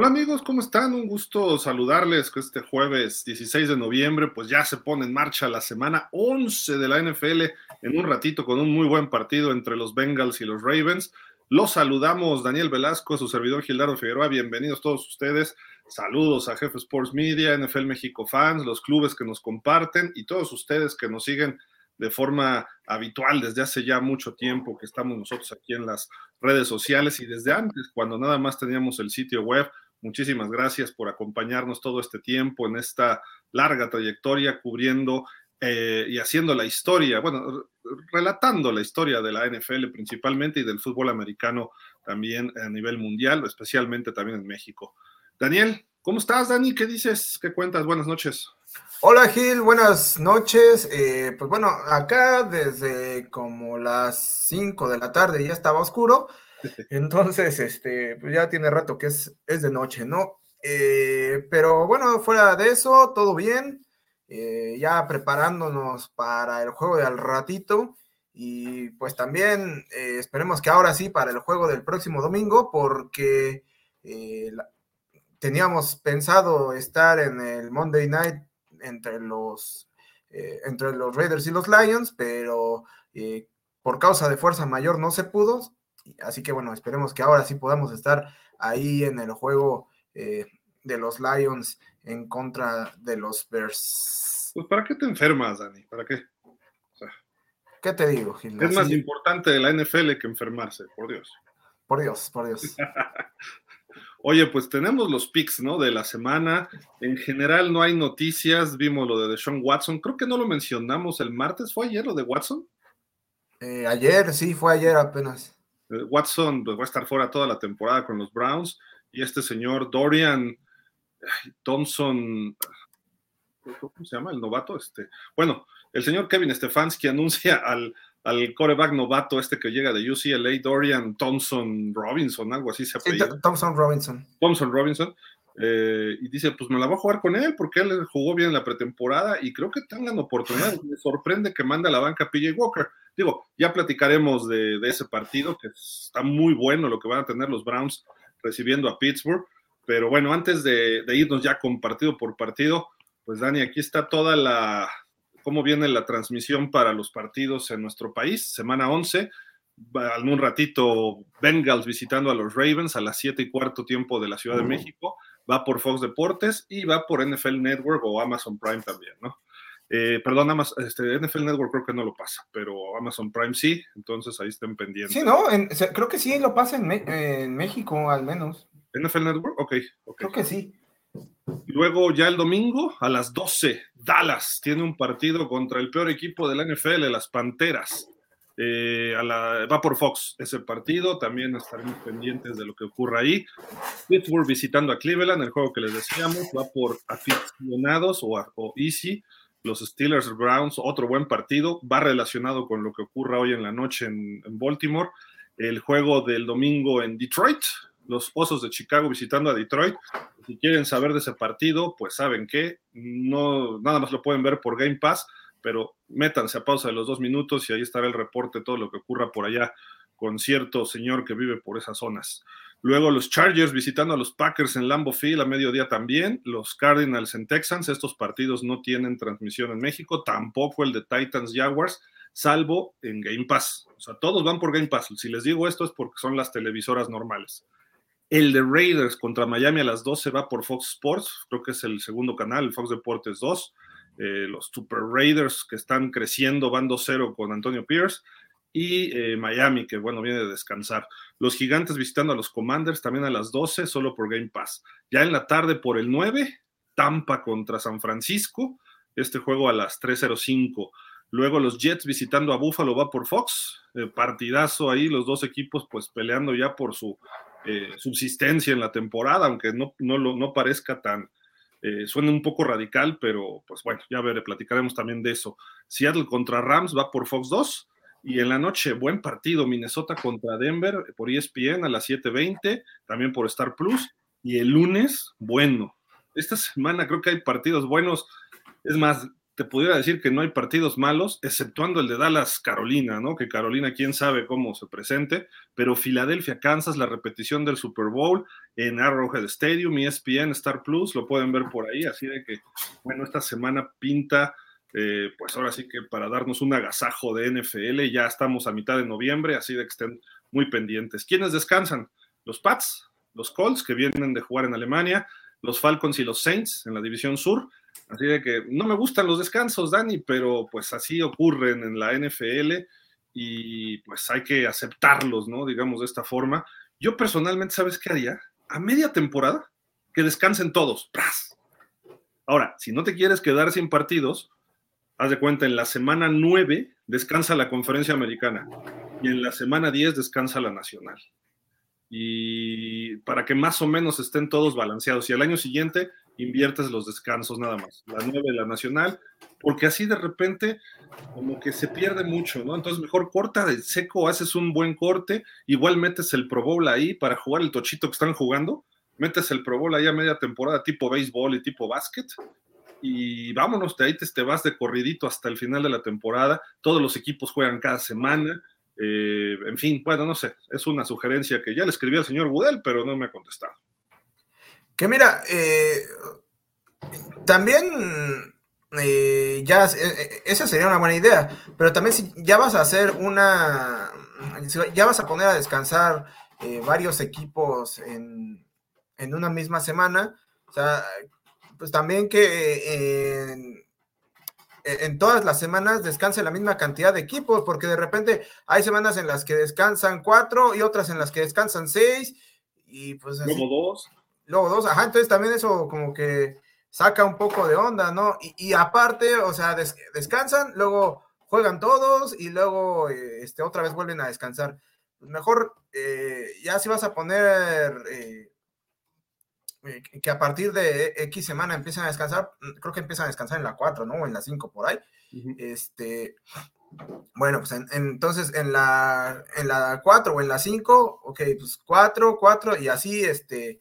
Hola amigos, ¿cómo están? Un gusto saludarles que este jueves 16 de noviembre pues ya se pone en marcha la semana 11 de la NFL en un ratito con un muy buen partido entre los Bengals y los Ravens. Los saludamos Daniel Velasco, su servidor Gildardo Figueroa, bienvenidos todos ustedes. Saludos a Jefe Sports Media, NFL México Fans, los clubes que nos comparten y todos ustedes que nos siguen de forma habitual desde hace ya mucho tiempo que estamos nosotros aquí en las redes sociales y desde antes, cuando nada más teníamos el sitio web. Muchísimas gracias por acompañarnos todo este tiempo en esta larga trayectoria cubriendo eh, y haciendo la historia, bueno, relatando la historia de la NFL principalmente y del fútbol americano también a nivel mundial, especialmente también en México. Daniel, ¿cómo estás, Dani? ¿Qué dices? ¿Qué cuentas? Buenas noches. Hola Gil, buenas noches. Eh, pues bueno, acá desde como las 5 de la tarde ya estaba oscuro, entonces este, pues ya tiene rato que es, es de noche, ¿no? Eh, pero bueno, fuera de eso, todo bien, eh, ya preparándonos para el juego de al ratito y pues también esperemos que ahora sí para el juego del próximo domingo porque teníamos pensado estar en el Monday Night entre los, eh, entre los Raiders y los Lions, pero eh, por causa de fuerza mayor no se pudo. Así que bueno, esperemos que ahora sí podamos estar ahí en el juego eh, de los Lions en contra de los Bears. Pues ¿para qué te enfermas, Dani? ¿Para qué? ¿Qué te digo, Gil? Es más importante de la NFL que enfermarse, por Dios. Por Dios, por Dios. Oye, pues tenemos los picks, ¿no? De la semana. En general no hay noticias. Vimos lo de Deshaun Watson. Creo que no lo mencionamos el martes. ¿Fue ayer lo de Watson? Eh, ayer, sí, fue ayer apenas. Eh, Watson pues, va a estar fuera toda la temporada con los Browns. Y este señor Dorian Thompson, ¿cómo se llama? El novato. Este, bueno, el señor Kevin Stefanski anuncia al al coreback novato este que llega de UCLA, Dorian Thompson Robinson, algo así se apellida. Thompson Robinson. Thompson Robinson. Eh, y dice, pues me la voy a jugar con él porque él jugó bien en la pretemporada y creo que tengan oportunidad. Me sorprende que manda a la banca PJ Walker. Digo, ya platicaremos de, ese partido, que está muy bueno lo que van a tener los Browns recibiendo a Pittsburgh. Pero bueno, antes de irnos ya con partido por partido, pues Dani, aquí está toda la, cómo viene la transmisión para los partidos en nuestro país. Semana 11, en un ratito Bengals visitando a los Ravens a las 7 y cuarto tiempo de la Ciudad de México. Va por Fox Deportes y va por NFL Network o Amazon Prime también, ¿no? Eh, perdón, Amazon, este, NFL Network creo que no lo pasa, pero Amazon Prime sí, entonces ahí estén pendientes. Sí, no, creo que sí lo pasa en, en México al menos. NFL Network, ok. Creo que sí. Luego ya el domingo a las 12, Dallas tiene un partido contra el peor equipo de la NFL, las Panteras. Eh, va por Fox ese partido, también estaremos pendientes de lo que ocurra ahí. Pittsburgh visitando a Cleveland, el juego que les decíamos, va por aficionados o, o Easy. Los Steelers Browns, otro buen partido, va relacionado con lo que ocurra hoy en la noche en Baltimore. El juego del domingo en Detroit, los Osos de Chicago visitando a Detroit. Si quieren saber de ese partido, pues saben que no, nada más lo pueden ver por Game Pass, pero métanse a pausa de los dos minutos y ahí estará el reporte, todo lo que ocurra por allá con cierto señor que vive por esas zonas. Luego los Chargers visitando a los Packers en Lambeau Field a mediodía también, los Cardinals en Texans, estos partidos no tienen transmisión en México, tampoco el de Titans Jaguars, salvo en Game Pass. O sea, todos van por Game Pass. Si les digo esto es porque son las televisoras normales. El de Raiders contra Miami a las 12 va por Fox Sports, creo que es el segundo canal, Fox Deportes 2. Eh, los Super Raiders que están creciendo van 2-0 con Antonio Pierce. Y eh, Miami, que bueno, viene de descansar. Los gigantes visitando a los Commanders también a las 12, solo por Game Pass. Ya en la tarde por el 9, Tampa contra San Francisco. Este juego a las 3.05. Luego los Jets visitando a Buffalo va por Fox. Eh, partidazo ahí, los dos equipos pues peleando ya por su subsistencia en la temporada, aunque no, no, no parezca tan, eh, suena un poco radical, pero pues bueno, ya veré, platicaremos también de eso. Seattle contra Rams va por Fox 2 y en la noche, buen partido, Minnesota contra Denver por ESPN a las 7:20, también por Star Plus. Y el lunes, bueno, esta semana creo que hay partidos buenos. Es más, te pudiera decir que no hay partidos malos, exceptuando el de Dallas Carolina, ¿no? Que Carolina, quién sabe cómo se presente, pero Filadelfia, Kansas, la repetición del Super Bowl en Arrowhead Stadium, ESPN, Star Plus, lo pueden ver por ahí, así de que, bueno, esta semana pinta, eh, pues ahora sí que para darnos un agasajo de NFL, ya estamos a mitad de noviembre, así de que estén muy pendientes. ¿Quiénes descansan? Los Pats, los Colts, que vienen de jugar en Alemania, los Falcons y los Saints en la División Sur, Así de que no me gustan los descansos, Dani, pero pues así ocurren en la NFL y pues hay que aceptarlos, ¿no? Digamos de esta forma. Yo personalmente, ¿sabes qué haría? A media temporada, que descansen todos. ¡Pras! Ahora, si no te quieres quedar sin partidos, haz de cuenta, en la semana 9 descansa la conferencia americana y en la semana 10 descansa la nacional. Y para que más o menos estén todos balanceados. Y al año siguiente inviertes los descansos nada más, la 9 la nacional, porque así de repente como que se pierde mucho, ¿no? Entonces mejor corta de seco, haces un buen corte, igual metes el Pro Bowl ahí para jugar el tochito que están jugando, metes el Pro Bowl ahí a media temporada tipo béisbol y tipo básquet, y vámonos, de ahí te, vas de corridito hasta el final de la temporada, todos los equipos juegan cada semana, eh, en fin, bueno, no sé, es una sugerencia que ya le escribí al señor Budel, pero no me ha contestado. Que mira, eh, también eh, ya eh, esa sería una buena idea, pero también si ya vas a hacer una, ya vas a poner a descansar varios equipos en, en, una misma semana, o sea, pues también que en, en todas las semanas descanse la misma cantidad de equipos, porque de repente hay semanas en las que descansan cuatro y otras en las que descansan seis, y pues. Como dos luego dos, ajá, entonces también eso como que saca un poco de onda, ¿no? Y, aparte, o sea, descansan, luego juegan todos y luego eh, este, otra vez vuelven a descansar. Mejor, eh, ya si vas a poner eh, que a partir de X semana empiezan a descansar, mm, creo que empiezan a descansar en la 4, ¿no? O en la 5 por ahí. Este, bueno, pues entonces en la, en la 4 o en la 5, ok, pues 4, 4 y así, este,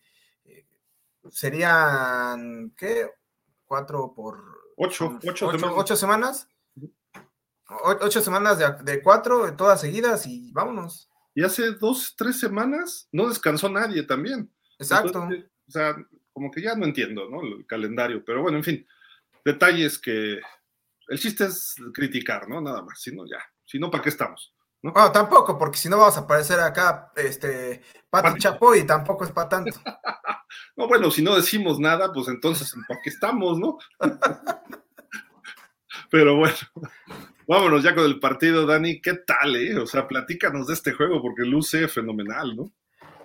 serían, ¿qué? Cuatro por... Ocho, ocho, semanas. Ocho semanas. de, cuatro, todas seguidas y vámonos. Y hace dos, tres semanas no descansó nadie también. Exacto. o sea, como que ya no entiendo, ¿no? El calendario, pero bueno, en fin, detalles que el chiste es criticar, ¿no? Nada más, si no, ya, si no, ¿para qué estamos? ¿No? tampoco, porque si no vamos a aparecer acá, este, Pati Chapo y tampoco es para tanto. no, bueno, si no decimos nada, pues entonces, ¿para qué estamos, no? Pero bueno, vámonos ya con el partido, Dani. ¿Qué tal, eh? O sea, platícanos de este juego porque luce fenomenal, ¿no?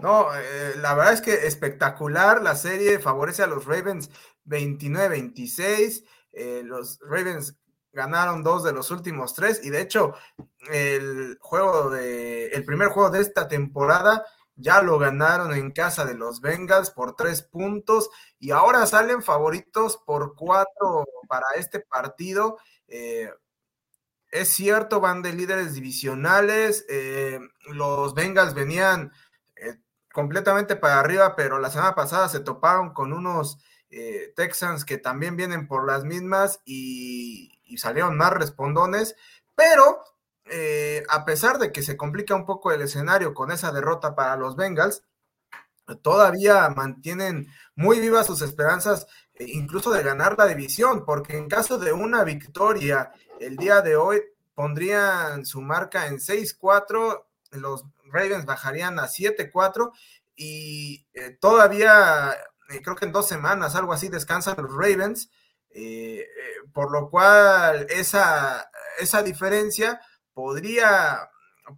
No, eh, la verdad es que espectacular. La serie favorece a los Ravens 29-26. Eh, los Ravens ganaron dos de los últimos tres y de hecho el juego de el primer juego de esta temporada ya lo ganaron en casa de los Bengals por tres puntos y ahora salen favoritos por cuatro para este partido. Eh, es cierto, van de líderes divisionales. Eh, los Bengals venían eh, completamente para arriba, pero la semana pasada se toparon con unos Texans que también vienen por las mismas y, y salieron más respondones, pero eh, a pesar de que se complica un poco el escenario con esa derrota para los Bengals, todavía mantienen muy vivas sus esperanzas eh, incluso de ganar la división, porque en caso de una victoria el día de hoy pondrían su marca en 6-4, los Ravens bajarían a 7-4 y eh, todavía creo que en dos semanas, algo así, descansan los Ravens eh, eh, por lo cual esa, esa diferencia podría,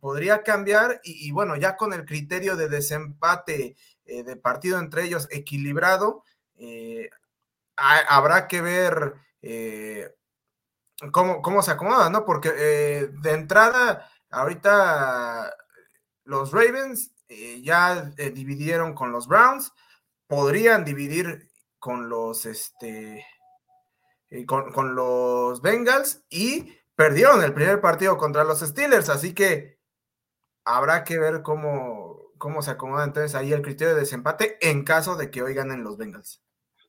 podría cambiar y, bueno, ya con el criterio de desempate eh, de partido entre ellos equilibrado, habrá que ver cómo, cómo, se acomoda, ¿no? Porque de entrada, ahorita los Ravens ya dividieron con los Browns, podrían dividir con los, este, eh, con, los Bengals y perdieron el primer partido contra los Steelers, así que habrá que ver cómo, cómo se acomoda entonces ahí el criterio de desempate en caso de que hoy ganen los Bengals.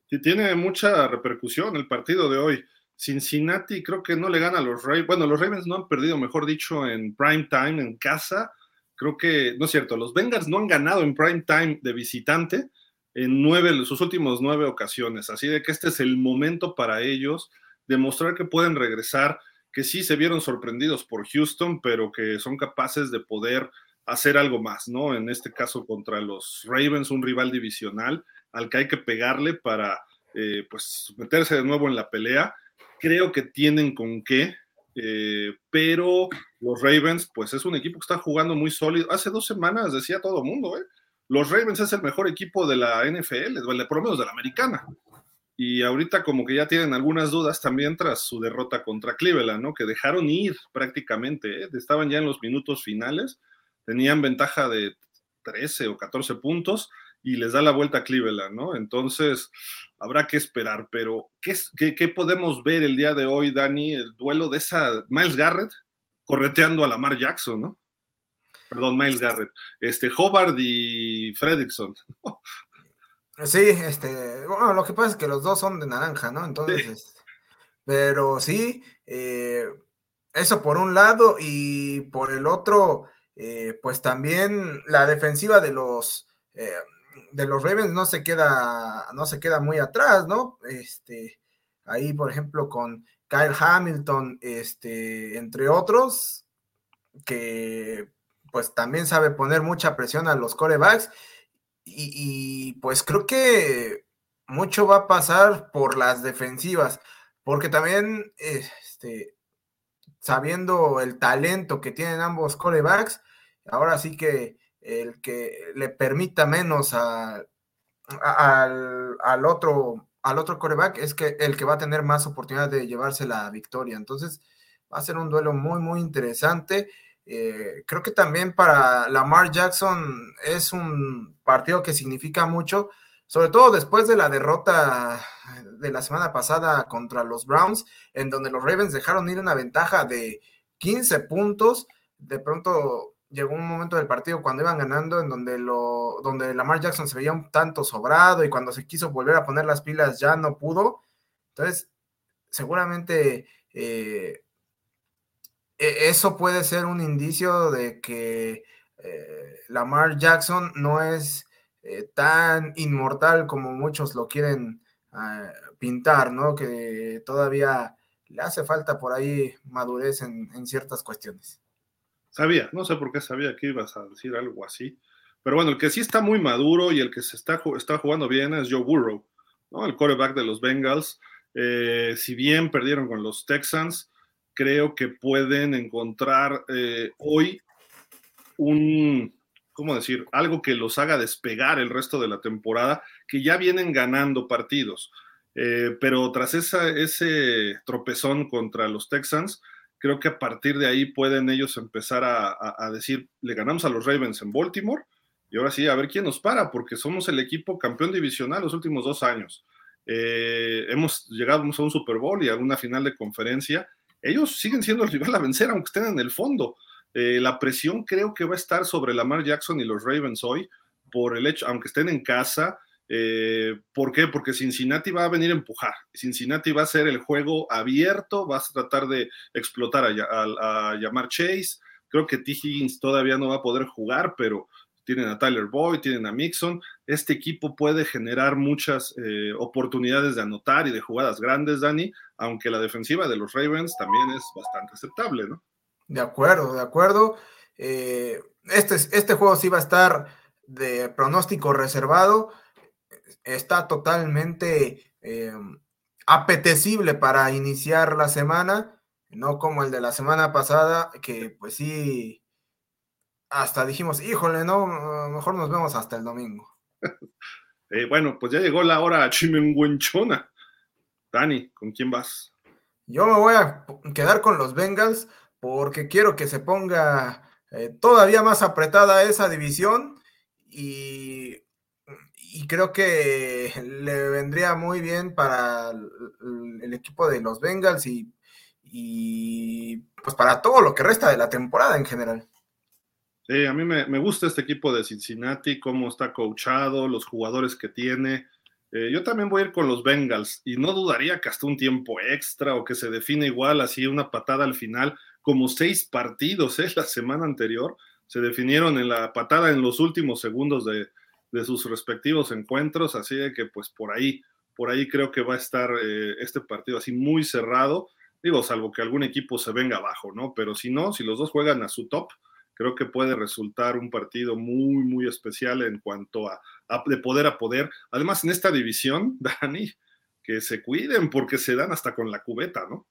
Sí, tiene mucha repercusión el partido de hoy. Cincinnati creo que no le gana a los Ravens. Bueno, los Ravens no han perdido, mejor dicho, en prime time, en casa. Creo que, no es cierto, los Bengals no han ganado en prime time de visitante en nueve, sus últimos nueve ocasiones. Así de que este es el momento para ellos demostrar que pueden regresar, que sí se vieron sorprendidos por Houston, pero que son capaces de poder hacer algo más, ¿no? En este caso contra los Ravens, un rival divisional al que hay que pegarle para, eh, pues, meterse de nuevo en la pelea creo que tienen con qué, eh, pero los Ravens, pues es un equipo que está jugando muy sólido. Hace dos semanas decía todo el mundo, ¿eh? Los Ravens es el mejor equipo de la NFL, por lo menos de la americana. Y ahorita como que ya tienen algunas dudas también tras su derrota contra Cleveland, ¿no? Que dejaron ir prácticamente, ¿eh? estaban ya en los minutos finales, tenían ventaja de 13 o 14 puntos y les da la vuelta a Cleveland, ¿no? Entonces, habrá que esperar, pero ¿qué, qué, podemos ver el día de hoy, Dani? El duelo de esa Miles Garrett correteando a Lamar Jackson, ¿no? Perdón, Miles Garrett. Este, Hobart y Fredrickson. Sí, este, bueno, lo que pasa es que los dos son de naranja, ¿no? Entonces, este, pero sí, eh, eso por un lado y por el otro, eh, pues también la defensiva de los, eh, de los Ravens no se queda, no se queda muy atrás, ¿no? Este, ahí, por ejemplo, con Kyle Hamilton, este, entre otros, que pues también sabe poner mucha presión a los corebacks. Y, pues creo que mucho va a pasar por las defensivas, porque también, este, sabiendo el talento que tienen ambos corebacks, ahora sí que el que le permita menos al, otro al otro coreback es que el que va a tener más oportunidad de llevarse la victoria. Entonces, va a ser un duelo muy, muy interesante. Eh, creo que también para Lamar Jackson es un partido que significa mucho, sobre todo después de la derrota de la semana pasada contra los Browns, en donde los Ravens dejaron ir una ventaja de 15 puntos. De pronto llegó un momento del partido cuando iban ganando en donde lo donde Lamar Jackson se veía un tanto sobrado y cuando se quiso volver a poner las pilas ya no pudo. Entonces, seguramente eh, eso puede ser un indicio de que eh, Lamar Jackson no es eh, tan inmortal como muchos lo quieren ah, pintar, ¿no? Que todavía le hace falta por ahí madurez en ciertas cuestiones. Sabía, no sé por qué sabía que ibas a decir algo así. Pero bueno, el que sí está muy maduro y el que se está, está jugando bien es Joe Burrow, ¿no? el quarterback de los Bengals. Eh, si bien perdieron con los Texans, creo que pueden encontrar eh, hoy un, ¿cómo decir? Algo que los haga despegar el resto de la temporada, que ya vienen ganando partidos. Eh, pero tras esa, ese tropezón contra los Texans, creo que a partir de ahí pueden ellos empezar a, decir, le ganamos a los Ravens en Baltimore y ahora sí, a ver quién nos para, porque somos el equipo campeón divisional los últimos dos años. Eh, hemos llegado a un Super Bowl y a una final de conferencia. Ellos siguen siendo el rival a vencer, aunque estén en el fondo. Eh, la presión creo que va a estar sobre Lamar Jackson y los Ravens hoy, por el hecho, aunque estén en casa, eh, ¿Por qué? Porque Cincinnati va a venir a empujar. Cincinnati va a ser el juego abierto, va a tratar de explotar a, llamar Chase. Creo que T. Higgins todavía no va a poder jugar, pero tienen a Tyler Boyd, tienen a Mixon. Este equipo puede generar muchas eh, oportunidades de anotar y de jugadas grandes, Dani, aunque la defensiva de los Ravens también es bastante aceptable, ¿no? De acuerdo, de acuerdo. Eh, este, este juego sí va a estar de pronóstico reservado está totalmente eh, apetecible para iniciar la semana, no como el de la semana pasada, que pues sí, hasta dijimos, híjole, no, mejor nos vemos hasta el domingo. Eh, bueno, pues ya llegó la hora chimenguenchona. Dani, ¿con quién vas? Yo me voy a quedar con los Bengals porque quiero que se ponga eh, todavía más apretada esa división y y creo que le vendría muy bien para el, equipo de los Bengals y, pues para todo lo que resta de la temporada en general. Sí, a mí me, gusta este equipo de Cincinnati, cómo está coachado, los jugadores que tiene. Eh, yo también voy a ir con los Bengals y no dudaría que hasta un tiempo extra o que se define igual así una patada al final, como seis partidos ¿eh? la semana anterior se definieron en la patada en los últimos segundos de, sus respectivos encuentros, así de que pues por ahí, por ahí creo que va a estar eh, este partido así muy cerrado, digo, salvo que algún equipo se venga abajo, ¿no? Pero si no, si los dos juegan a su top, creo que puede resultar un partido muy, muy especial en cuanto a, de poder a poder. Además, en esta división, Dani, que se cuiden porque se dan hasta con la cubeta, ¿no?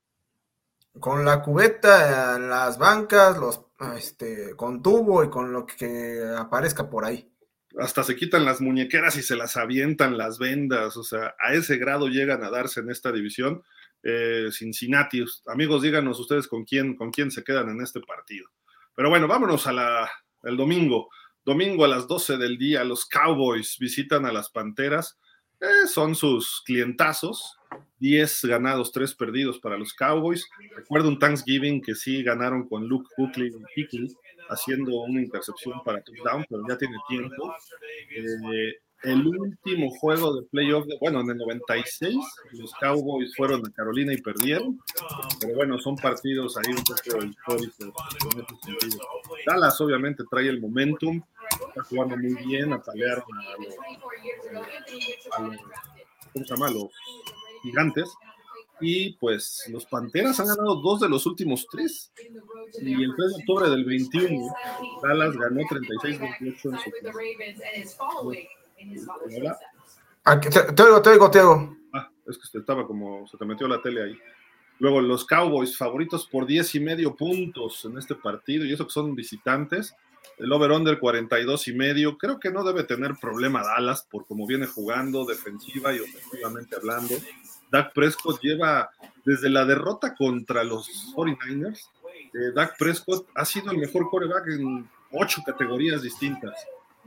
Con la cubeta, las bancas, los este, con tubo y con lo que aparezca por ahí. Hasta se quitan las muñequeras y se las avientan las vendas, o sea, a ese grado llegan a darse en esta división. Eh, Cincinnati, amigos, díganos ustedes con quién, con quién se quedan en este partido. Pero bueno, vámonos a la, el domingo. Domingo a las 12 del día, los Cowboys visitan a las Panteras. Eh, son sus clientazos. 10 ganados, 3 perdidos para los Cowboys. Recuerdo un Thanksgiving que sí ganaron con Luke Buckley haciendo una intercepción para touchdown, pero ya tiene tiempo. Eh, el último juego de playoff, bueno, en el 96, los Cowboys fueron a Carolina y perdieron, pero bueno, son partidos ahí un poco históricos en ese sentido. Dallas obviamente trae el momentum, está jugando muy bien, apalearon a los, a los ¿cómo se llama? los gigantes, y pues los Panteras han ganado dos de los últimos tres. Y el 3 de octubre del 21, Dallas ganó 36-28 en su Ah, te, oigo, te oigo, te oigo. Ah, es que estaba como, se te metió la tele ahí. Luego los Cowboys favoritos por 10 y medio puntos en este partido, y eso que son visitantes. El over-under 42 y medio. Creo que no debe tener problema Dallas por cómo viene jugando, defensiva y ofensivamente hablando. Dak Prescott lleva desde la derrota contra los 49ers. Eh, Dak Prescott ha sido el mejor coreback en ocho categorías distintas.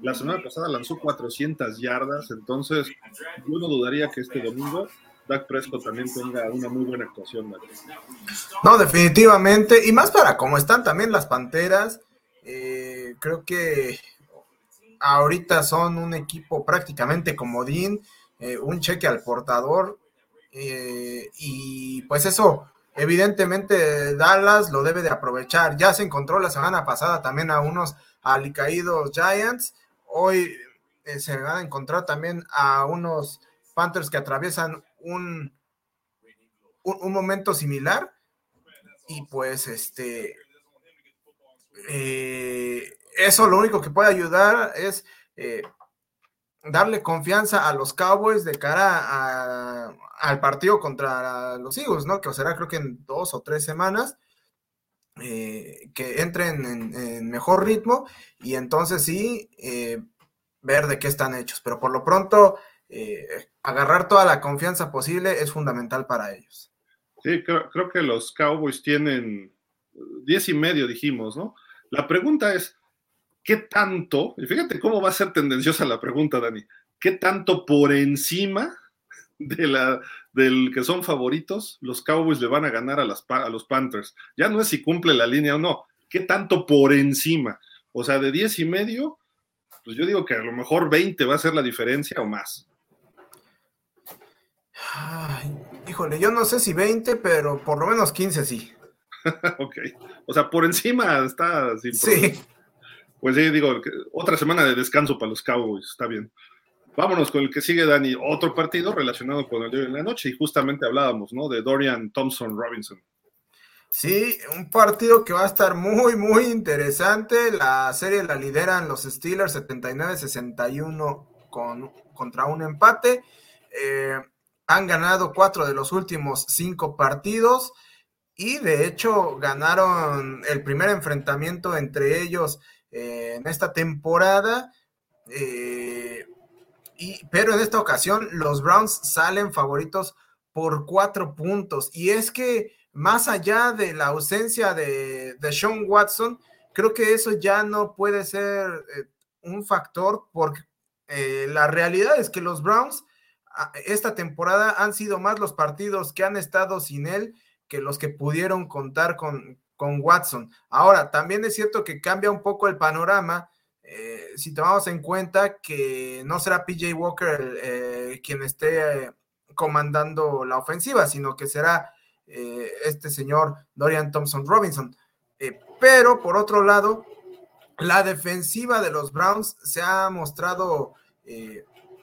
La semana pasada lanzó 400 yardas, entonces yo no dudaría que este domingo Dak Prescott también tenga una muy buena actuación. No, definitivamente, y más para cómo están también las Panteras, eh, creo que ahorita son un equipo prácticamente comodín, eh, un cheque al portador, eh, y pues eso, evidentemente Dallas lo debe de aprovechar. Ya se encontró la semana pasada también a unos alicaídos Giants, Hoy eh, se van a encontrar también a unos Panthers que atraviesan un, un, momento similar. Y pues este eh, eso lo único que puede ayudar es eh, darle confianza a los Cowboys de cara al partido contra los Eagles, ¿no? Que será creo que en dos o tres semanas. Eh, que entren en, mejor ritmo y entonces sí eh, ver de qué están hechos. Pero por lo pronto, eh, agarrar toda la confianza posible es fundamental para ellos. Sí, creo, que los Cowboys tienen diez y medio, dijimos, ¿no? La pregunta es, ¿qué tanto? Y fíjate cómo va a ser tendenciosa la pregunta, Dani. ¿Qué tanto por encima de la, del que son favoritos, los Cowboys le van a ganar a, las, a los Panthers. Ya no es si cumple la línea o no, ¿qué tanto por encima? O sea, de 10 y medio, pues yo digo que a lo mejor 20 va a ser la diferencia o más. híjole, yo no sé si 20, pero por lo menos 15 sí. ok, o sea, por encima está sin Sí. Pues sí, digo, otra semana de descanso para los Cowboys, está bien. Vámonos con el que sigue, Dani. Otro partido relacionado con el de la noche y justamente hablábamos, ¿no? De Dorian Thompson Robinson. Sí, un partido que va a estar muy, muy interesante. La serie la lideran los Steelers 79-61 con, contra un empate. Eh, han ganado cuatro de los últimos cinco partidos y de hecho ganaron el primer enfrentamiento entre ellos eh, en esta temporada. Eh, pero en esta ocasión los Browns salen favoritos por cuatro puntos. Y es que más allá de la ausencia de, de Sean Watson, creo que eso ya no puede ser eh, un factor porque eh, la realidad es que los Browns ah, esta temporada han sido más los partidos que han estado sin él que los que pudieron contar con, con Watson. Ahora, también es cierto que cambia un poco el panorama eh, si tomamos en cuenta que no será PJ Walker eh, quien esté comandando la ofensiva, sino que será este señor Dorian Thompson Robinson. pero por otro lado, la defensiva de los Browns se ha mostrado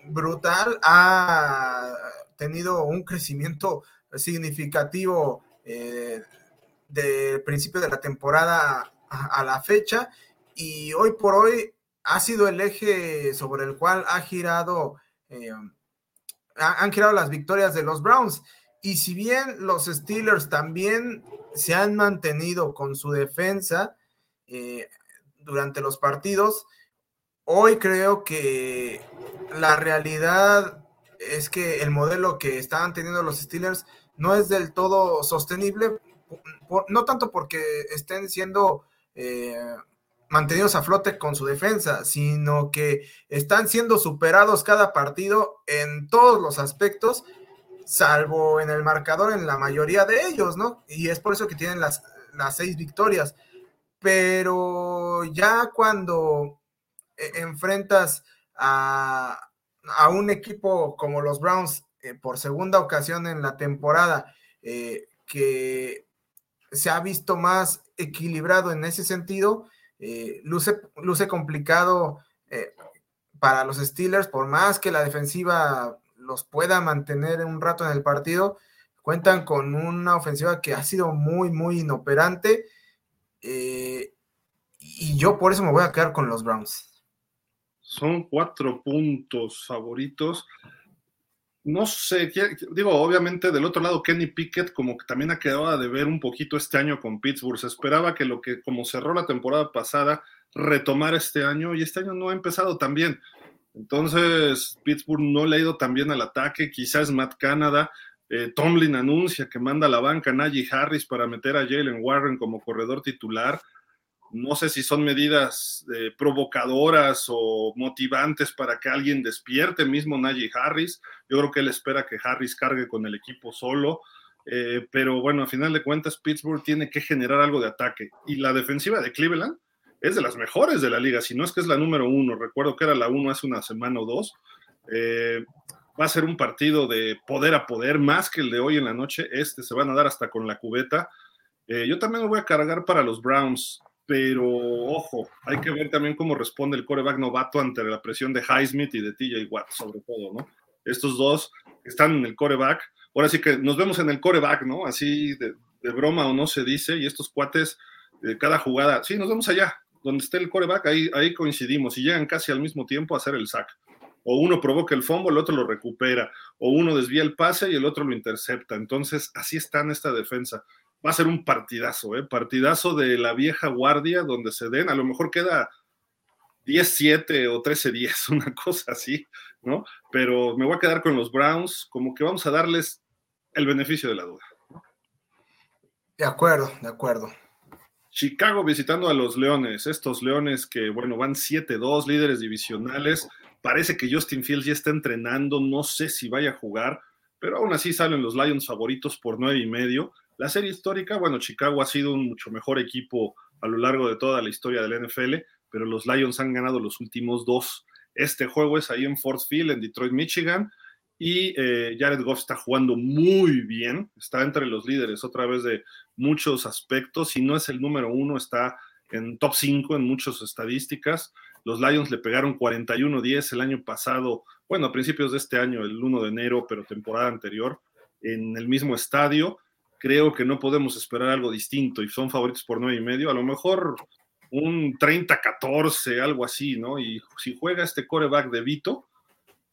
brutal, ha tenido un crecimiento significativo eh, del principio de la temporada a, la fecha y hoy por hoy ha sido el eje sobre el cual ha girado, eh, han girado las victorias de los Browns. Y si bien los Steelers también se han mantenido con su defensa eh, durante los partidos, hoy creo que la realidad es que el modelo que estaban teniendo los Steelers no es del todo sostenible, no tanto porque estén siendo eh, mantenidos a flote con su defensa, sino que están siendo superados cada partido en todos los aspectos, salvo en el marcador en la mayoría de ellos, ¿no? Y es por eso que tienen las, las seis victorias. Pero ya cuando eh, enfrentas a, a un equipo como los Browns eh, por segunda ocasión en la temporada, eh, que se ha visto más equilibrado en ese sentido, eh, luce, luce complicado para los Steelers, por más que la defensiva los pueda mantener un rato en el partido, cuentan con una ofensiva que ha sido muy, muy inoperante. y yo por eso me voy a quedar con los Browns son cuatro puntos favoritos. No sé, digo, obviamente del otro lado Kenny Pickett como que también ha quedado de ver un poquito este año con Pittsburgh. Se esperaba que lo que como cerró la temporada pasada retomara este año y este año no ha empezado tan bien. Entonces, Pittsburgh no le ha ido tan bien al ataque, quizás Matt Canada. Eh, Tomlin anuncia que manda a la banca a Harris para meter a Jalen Warren como corredor titular. No sé si son medidas eh, provocadoras o motivantes para que alguien despierte, mismo Najee Harris. Yo creo que él espera que Harris cargue con el equipo solo. Eh, pero bueno, a final de cuentas, Pittsburgh tiene que generar algo de ataque. Y la defensiva de Cleveland es de las mejores de la liga, si no es que es la número uno. Recuerdo que era la uno hace una semana o dos. Eh, va a ser un partido de poder a poder, más que el de hoy en la noche. Este se van a dar hasta con la cubeta. yo también lo voy a cargar para los Browns pero ojo, hay que ver también cómo responde el coreback novato ante la presión de Highsmith y de TJ Watt, sobre todo, ¿no? Estos dos están en el coreback. Ahora sí que nos vemos en el coreback, ¿no? Así de, broma o no se dice, y estos cuates, de cada jugada, sí, nos vemos allá, donde esté el coreback, ahí, ahí coincidimos y llegan casi al mismo tiempo a hacer el sack. O uno provoca el fumble, el otro lo recupera, o uno desvía el pase y el otro lo intercepta. Entonces, así está en esta defensa va a ser un partidazo, ¿eh? partidazo de la vieja guardia donde se den, a lo mejor queda 10-7 o 13-10, una cosa así, ¿no? Pero me voy a quedar con los Browns, como que vamos a darles el beneficio de la duda. De acuerdo, de acuerdo. Chicago visitando a los Leones, estos Leones que, bueno, van 7-2, líderes divisionales. Parece que Justin Fields ya está entrenando, no sé si vaya a jugar, pero aún así salen los Lions favoritos por nueve y medio. La serie histórica, bueno, Chicago ha sido un mucho mejor equipo a lo largo de toda la historia del NFL, pero los Lions han ganado los últimos dos. Este juego es ahí en Ford Field, en Detroit, Michigan, y eh, Jared Goff está jugando muy bien, está entre los líderes otra vez de muchos aspectos, si no es el número uno, está en top 5 en muchas estadísticas. Los Lions le pegaron 41-10 el año pasado, bueno, a principios de este año, el 1 de enero, pero temporada anterior, en el mismo estadio creo que no podemos esperar algo distinto y son favoritos por nueve y medio, a lo mejor un 30-14, algo así, ¿no? Y si juega este coreback de Vito,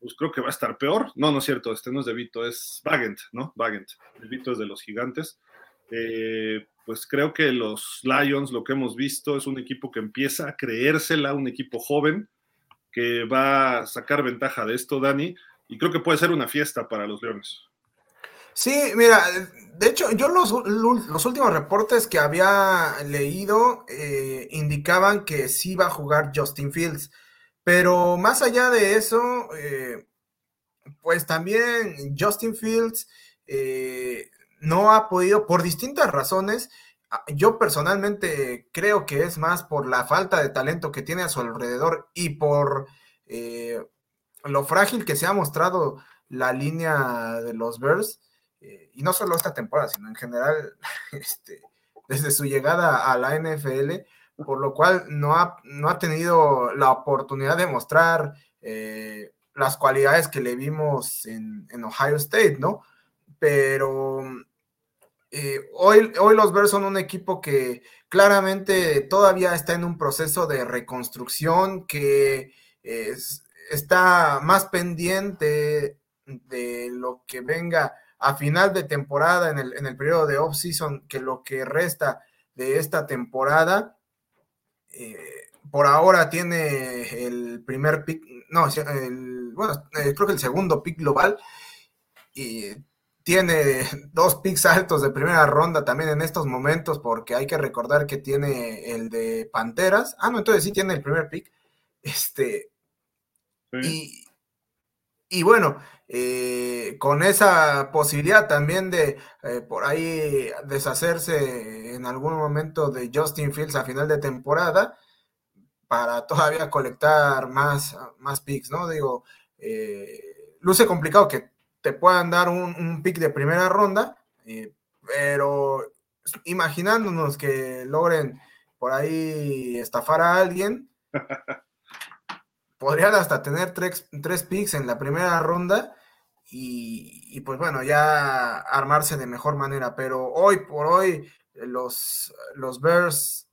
pues creo que va a estar peor. No, no es cierto, este no es de Vito, es Bagent, ¿no? Bagent. El Vito es de los gigantes. Eh, pues creo que los Lions, lo que hemos visto, es un equipo que empieza a creérsela, un equipo joven que va a sacar ventaja de esto, Dani, y creo que puede ser una fiesta para los Leones. Sí, mira, de hecho, yo los, los últimos reportes que había leído eh, indicaban que sí iba a jugar Justin Fields, pero más allá de eso, eh, pues también Justin Fields eh, no ha podido, por distintas razones, yo personalmente creo que es más por la falta de talento que tiene a su alrededor y por eh, lo frágil que se ha mostrado la línea de los Bears, eh, y no solo esta temporada, sino en general, este, desde su llegada a la NFL, por lo cual no ha, no ha tenido la oportunidad de mostrar eh, las cualidades que le vimos en, Ohio State, ¿no? Pero eh, hoy, hoy los Bears son un equipo que claramente todavía está en un proceso de reconstrucción, que está más pendiente de lo que venga a final de temporada en el, en el periodo de off-season que lo que resta de esta temporada. Eh, por ahora tiene el primer pick, no, bueno, eh, creo que el segundo pick global y tiene dos picks altos de primera ronda también en estos momentos, porque hay que recordar que tiene el de Panteras. Ah, no, entonces sí tiene el primer pick. Este. Y, y, bueno, eh, con esa posibilidad también de eh, por ahí deshacerse en algún momento de Justin Fields a final de temporada para todavía colectar más, más picks, ¿no? Digo, eh, luce complicado que te puedan dar un, pick de primera ronda, pero imaginándonos que logren por ahí estafar a alguien, podrían hasta tener tres, tres picks en la primera ronda y, pues bueno, ya armarse de mejor manera. Pero hoy por hoy los, los Bears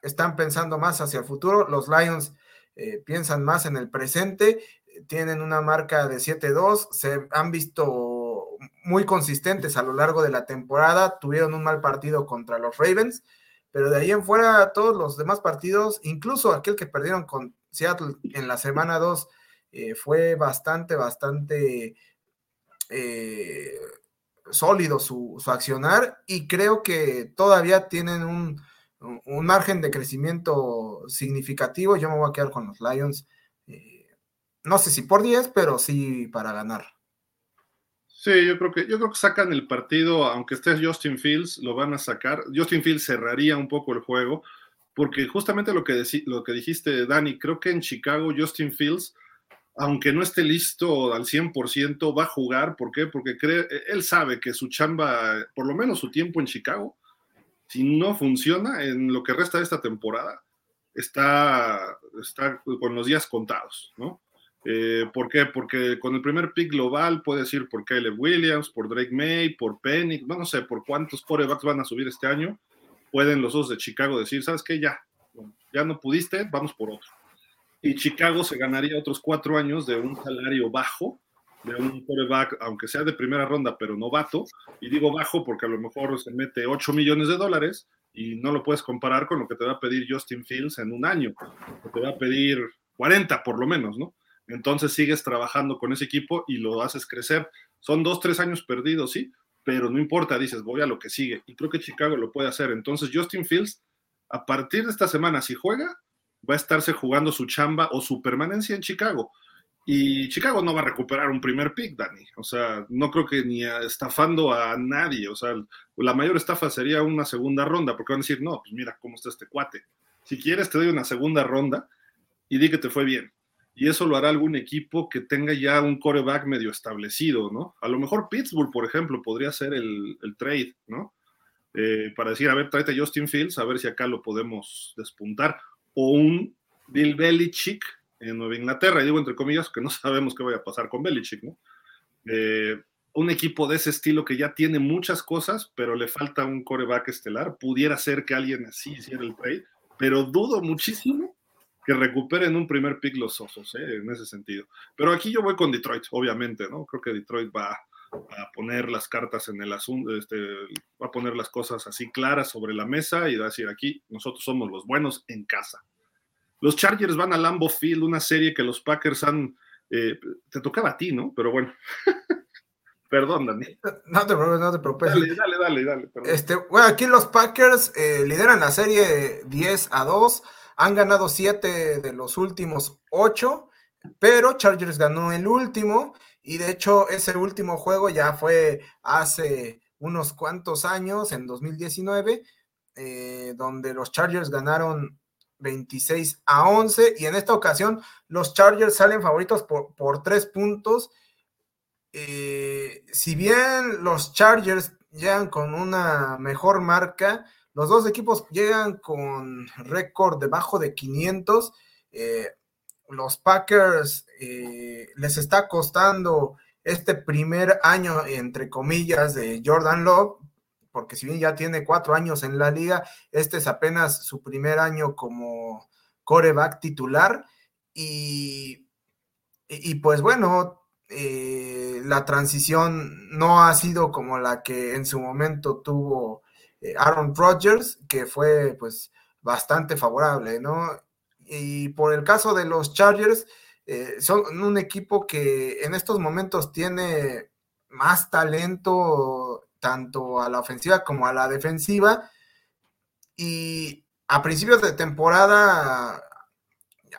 están pensando más hacia el futuro, los Lions eh, piensan más en el presente. Tienen una marca de 7-2, se han visto muy consistentes a lo largo de la temporada, tuvieron un mal partido contra los Ravens, pero de ahí en fuera todos los demás partidos, incluso aquel que perdieron con Seattle en la semana 2, eh, fue bastante, bastante eh, sólido su, accionar y creo que todavía tienen un, un margen de crecimiento significativo. Yo me voy a quedar con los Lions no sé si por 10, pero sí para ganar. Sí, yo creo que yo creo que sacan el partido, aunque esté Justin Fields, lo van a sacar. Justin Fields cerraría un poco el juego, porque justamente lo que, lo que dijiste, Dani, creo que en Chicago Justin Fields, aunque no esté listo al 100%, va a jugar. ¿Por qué? Porque cree, él sabe que su chamba, por lo menos su tiempo en Chicago, si no funciona en lo que resta de esta temporada, está, está con los días contados, ¿no? Eh, ¿Por qué? Porque con el primer pick global puedes ir por Caleb Williams, por Drake May, por Penny, no, sé por cuántos corebacks van a subir este año. Pueden los dos de Chicago decir, ¿sabes qué? Ya, ya no pudiste, vamos por otro. Y Chicago se ganaría otros cuatro años de un salario bajo, de un coreback, aunque sea de primera ronda, pero novato. Y digo bajo porque a lo mejor se mete 8 millones de dólares y no lo puedes comparar con lo que te va a pedir Justin Fields en un año. te va a pedir 40 por lo menos, ¿no? entonces sigues trabajando con ese equipo y lo haces crecer. Son dos, tres años perdidos, sí, pero no importa, dices, voy a lo que sigue. Y creo que Chicago lo puede hacer. Entonces, Justin Fields, a partir de esta semana, si juega, va a estarse jugando su chamba o su permanencia en Chicago. Y Chicago no va a recuperar un primer pick, Dani. O sea, no creo que ni estafando a nadie. O sea, la mayor estafa sería una segunda ronda, porque van a decir, no, pues mira cómo está este cuate. Si quieres, te doy una segunda ronda y di que te fue bien y eso lo hará algún equipo que tenga ya un coreback medio establecido, ¿no? A lo mejor Pittsburgh, por ejemplo, podría ser el, trade, ¿no? Eh, para decir, a ver, tráete a Justin Fields, a ver si acá lo podemos despuntar. O un Bill Belichick en Nueva Inglaterra, y digo entre comillas que no sabemos qué vaya a pasar con Belichick, ¿no? Eh, un equipo de ese estilo que ya tiene muchas cosas, pero le falta un coreback estelar, pudiera ser que alguien así hiciera el trade, pero dudo muchísimo que recuperen un primer pick los osos, ¿eh? en ese sentido. Pero aquí yo voy con Detroit, obviamente, ¿no? Creo que Detroit va a poner las cartas en el asunto, este, va a poner las cosas así claras sobre la mesa y va a decir aquí, nosotros somos los buenos en casa. Los Chargers van a Lambo Field, una serie que los Packers han... Eh, te tocaba a ti, ¿no? Pero bueno. Perdón, Dani. No te preocupes, no te preocupes. Dale, dale, dale. dale este, bueno, aquí los Packers eh, lideran la serie 10 a 2 han ganado siete de los últimos ocho, pero Chargers ganó el último y de hecho ese último juego ya fue hace unos cuantos años, en 2019, eh, donde los Chargers ganaron 26 a 11 y en esta ocasión los Chargers salen favoritos por, tres puntos. Eh, si bien los Chargers llegan con una mejor marca, los dos equipos llegan con récord debajo de 500. Eh, los Packers les está costando este primer año, entre comillas, de Jordan Love, porque si bien ya tiene cuatro años en la liga, este es apenas su primer año como coreback titular. Y, pues bueno, eh, la transición no ha sido como la que en su momento tuvo eh, Aaron Rodgers, que fue pues bastante favorable, ¿no? Y por el caso de los Chargers, eh, son un equipo que en estos momentos tiene más talento tanto a la ofensiva como a la defensiva. Y a principios de temporada,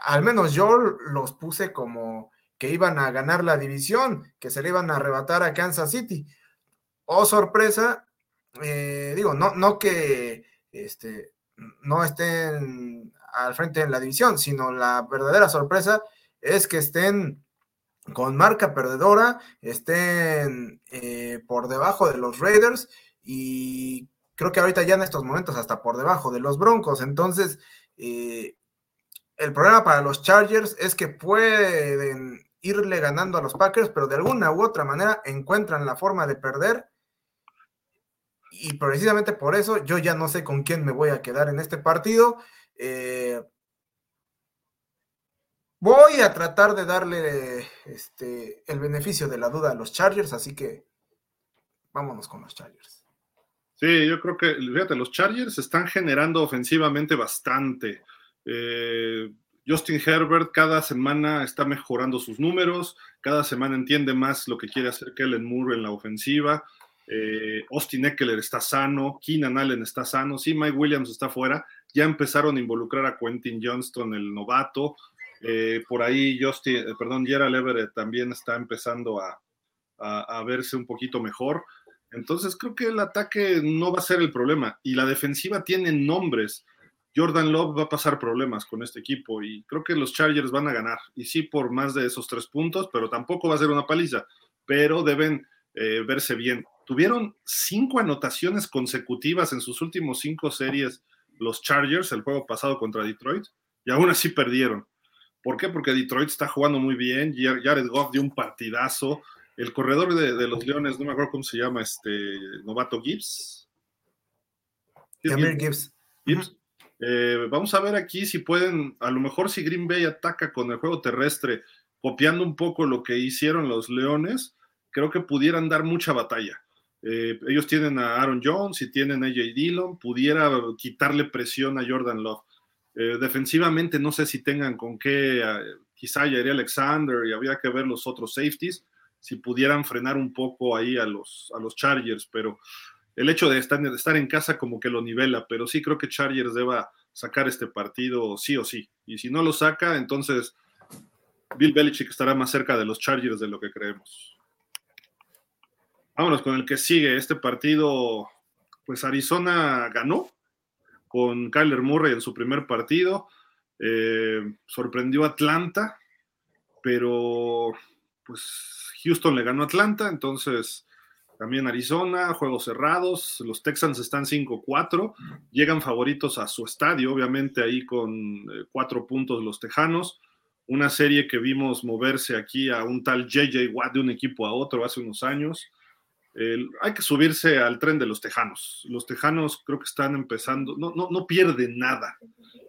al menos yo los puse como que iban a ganar la división, que se le iban a arrebatar a Kansas City. Oh, sorpresa, eh, digo, no, no que este, no estén al frente en la división, sino la verdadera sorpresa es que estén con marca perdedora, estén eh, por debajo de los Raiders y creo que ahorita ya en estos momentos hasta por debajo de los Broncos. Entonces, eh, el problema para los Chargers es que pueden irle ganando a los Packers, pero de alguna u otra manera encuentran la forma de perder. Y precisamente por eso yo ya no sé con quién me voy a quedar en este partido. Eh, Voy a tratar de darle este, el beneficio de la duda a los Chargers, así que vámonos con los Chargers. Sí, yo creo que, fíjate, los Chargers están generando ofensivamente bastante. Eh, Justin Herbert cada semana está mejorando sus números, cada semana entiende más lo que quiere hacer Kellen Moore en la ofensiva. Eh, Austin Eckler está sano, Keenan Allen está sano, sí, Mike Williams está fuera. Ya empezaron a involucrar a Quentin Johnston, el novato. Eh, por ahí, Justin, eh, perdón, Gerald Everett también está empezando a, verse un poquito mejor. Entonces creo que el ataque no va a ser el problema. Y la defensiva tiene nombres. Jordan Love va a pasar problemas con este equipo y creo que los Chargers van a ganar. Y sí por más de esos tres puntos, pero tampoco va a ser una paliza. Pero deben verse bien. Tuvieron cinco anotaciones consecutivas en sus últimos cinco series los Chargers, el juego pasado contra Detroit, y aún así perdieron. ¿Por qué? Porque Detroit está jugando muy bien. Jared Goff dio un partidazo. El corredor de, los Leones, no me acuerdo cómo se llama, este novato Gibbs. Gibbs. Gibbs. Eh, vamos a ver aquí si pueden, a lo mejor si Green Bay ataca con el juego terrestre, copiando un poco lo que hicieron los Leones, creo que pudieran dar mucha batalla. Eh, ellos tienen a Aaron Jones y tienen a AJ Dillon, pudiera quitarle presión a Jordan Love. Eh, defensivamente no sé si tengan con qué, eh, quizá Jair Alexander y había que ver los otros safeties, si pudieran frenar un poco ahí a los, a los Chargers, pero el hecho de estar, de estar en casa como que lo nivela, pero sí creo que Chargers deba sacar este partido sí o sí, y si no lo saca, entonces Bill Belichick estará más cerca de los Chargers de lo que creemos. Vámonos con el que sigue. Este partido, pues Arizona ganó, con Kyler Murray en su primer partido. Eh, sorprendió a Atlanta, pero pues Houston le ganó a Atlanta, entonces también Arizona, juegos cerrados, los Texans están 5-4, llegan favoritos a su estadio, obviamente ahí con eh, cuatro puntos los Tejanos, una serie que vimos moverse aquí a un tal JJ Watt de un equipo a otro hace unos años, hay que subirse al tren de los tejanos. Los tejanos creo que están empezando, no, no, no pierden nada.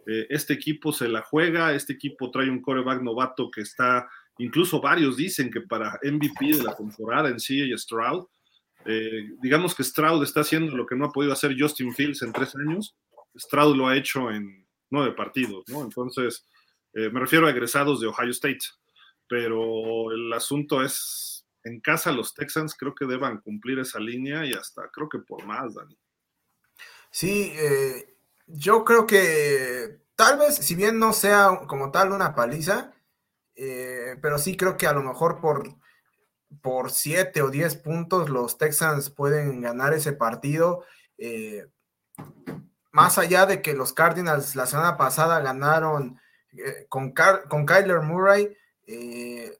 Eh, este equipo se la juega, este equipo trae un coreback novato que está, incluso varios dicen que para MVP de la temporada en sí y Stroud. Eh, digamos que Stroud está haciendo lo que no ha podido hacer Justin Fields en tres años. Stroud lo ha hecho en nueve partidos, ¿no? Entonces, eh, me refiero a egresados de Ohio State, pero el asunto es en casa los Texans creo que deban cumplir esa línea y hasta creo que por más, Dani. Sí, eh, yo creo que tal vez, si bien no sea como tal una paliza, eh, pero sí creo que a lo mejor por, por 7 o 10 puntos los Texans pueden ganar ese partido. Eh, más allá de que los Cardinals la semana pasada ganaron eh, con, con Kyler Murray, eh,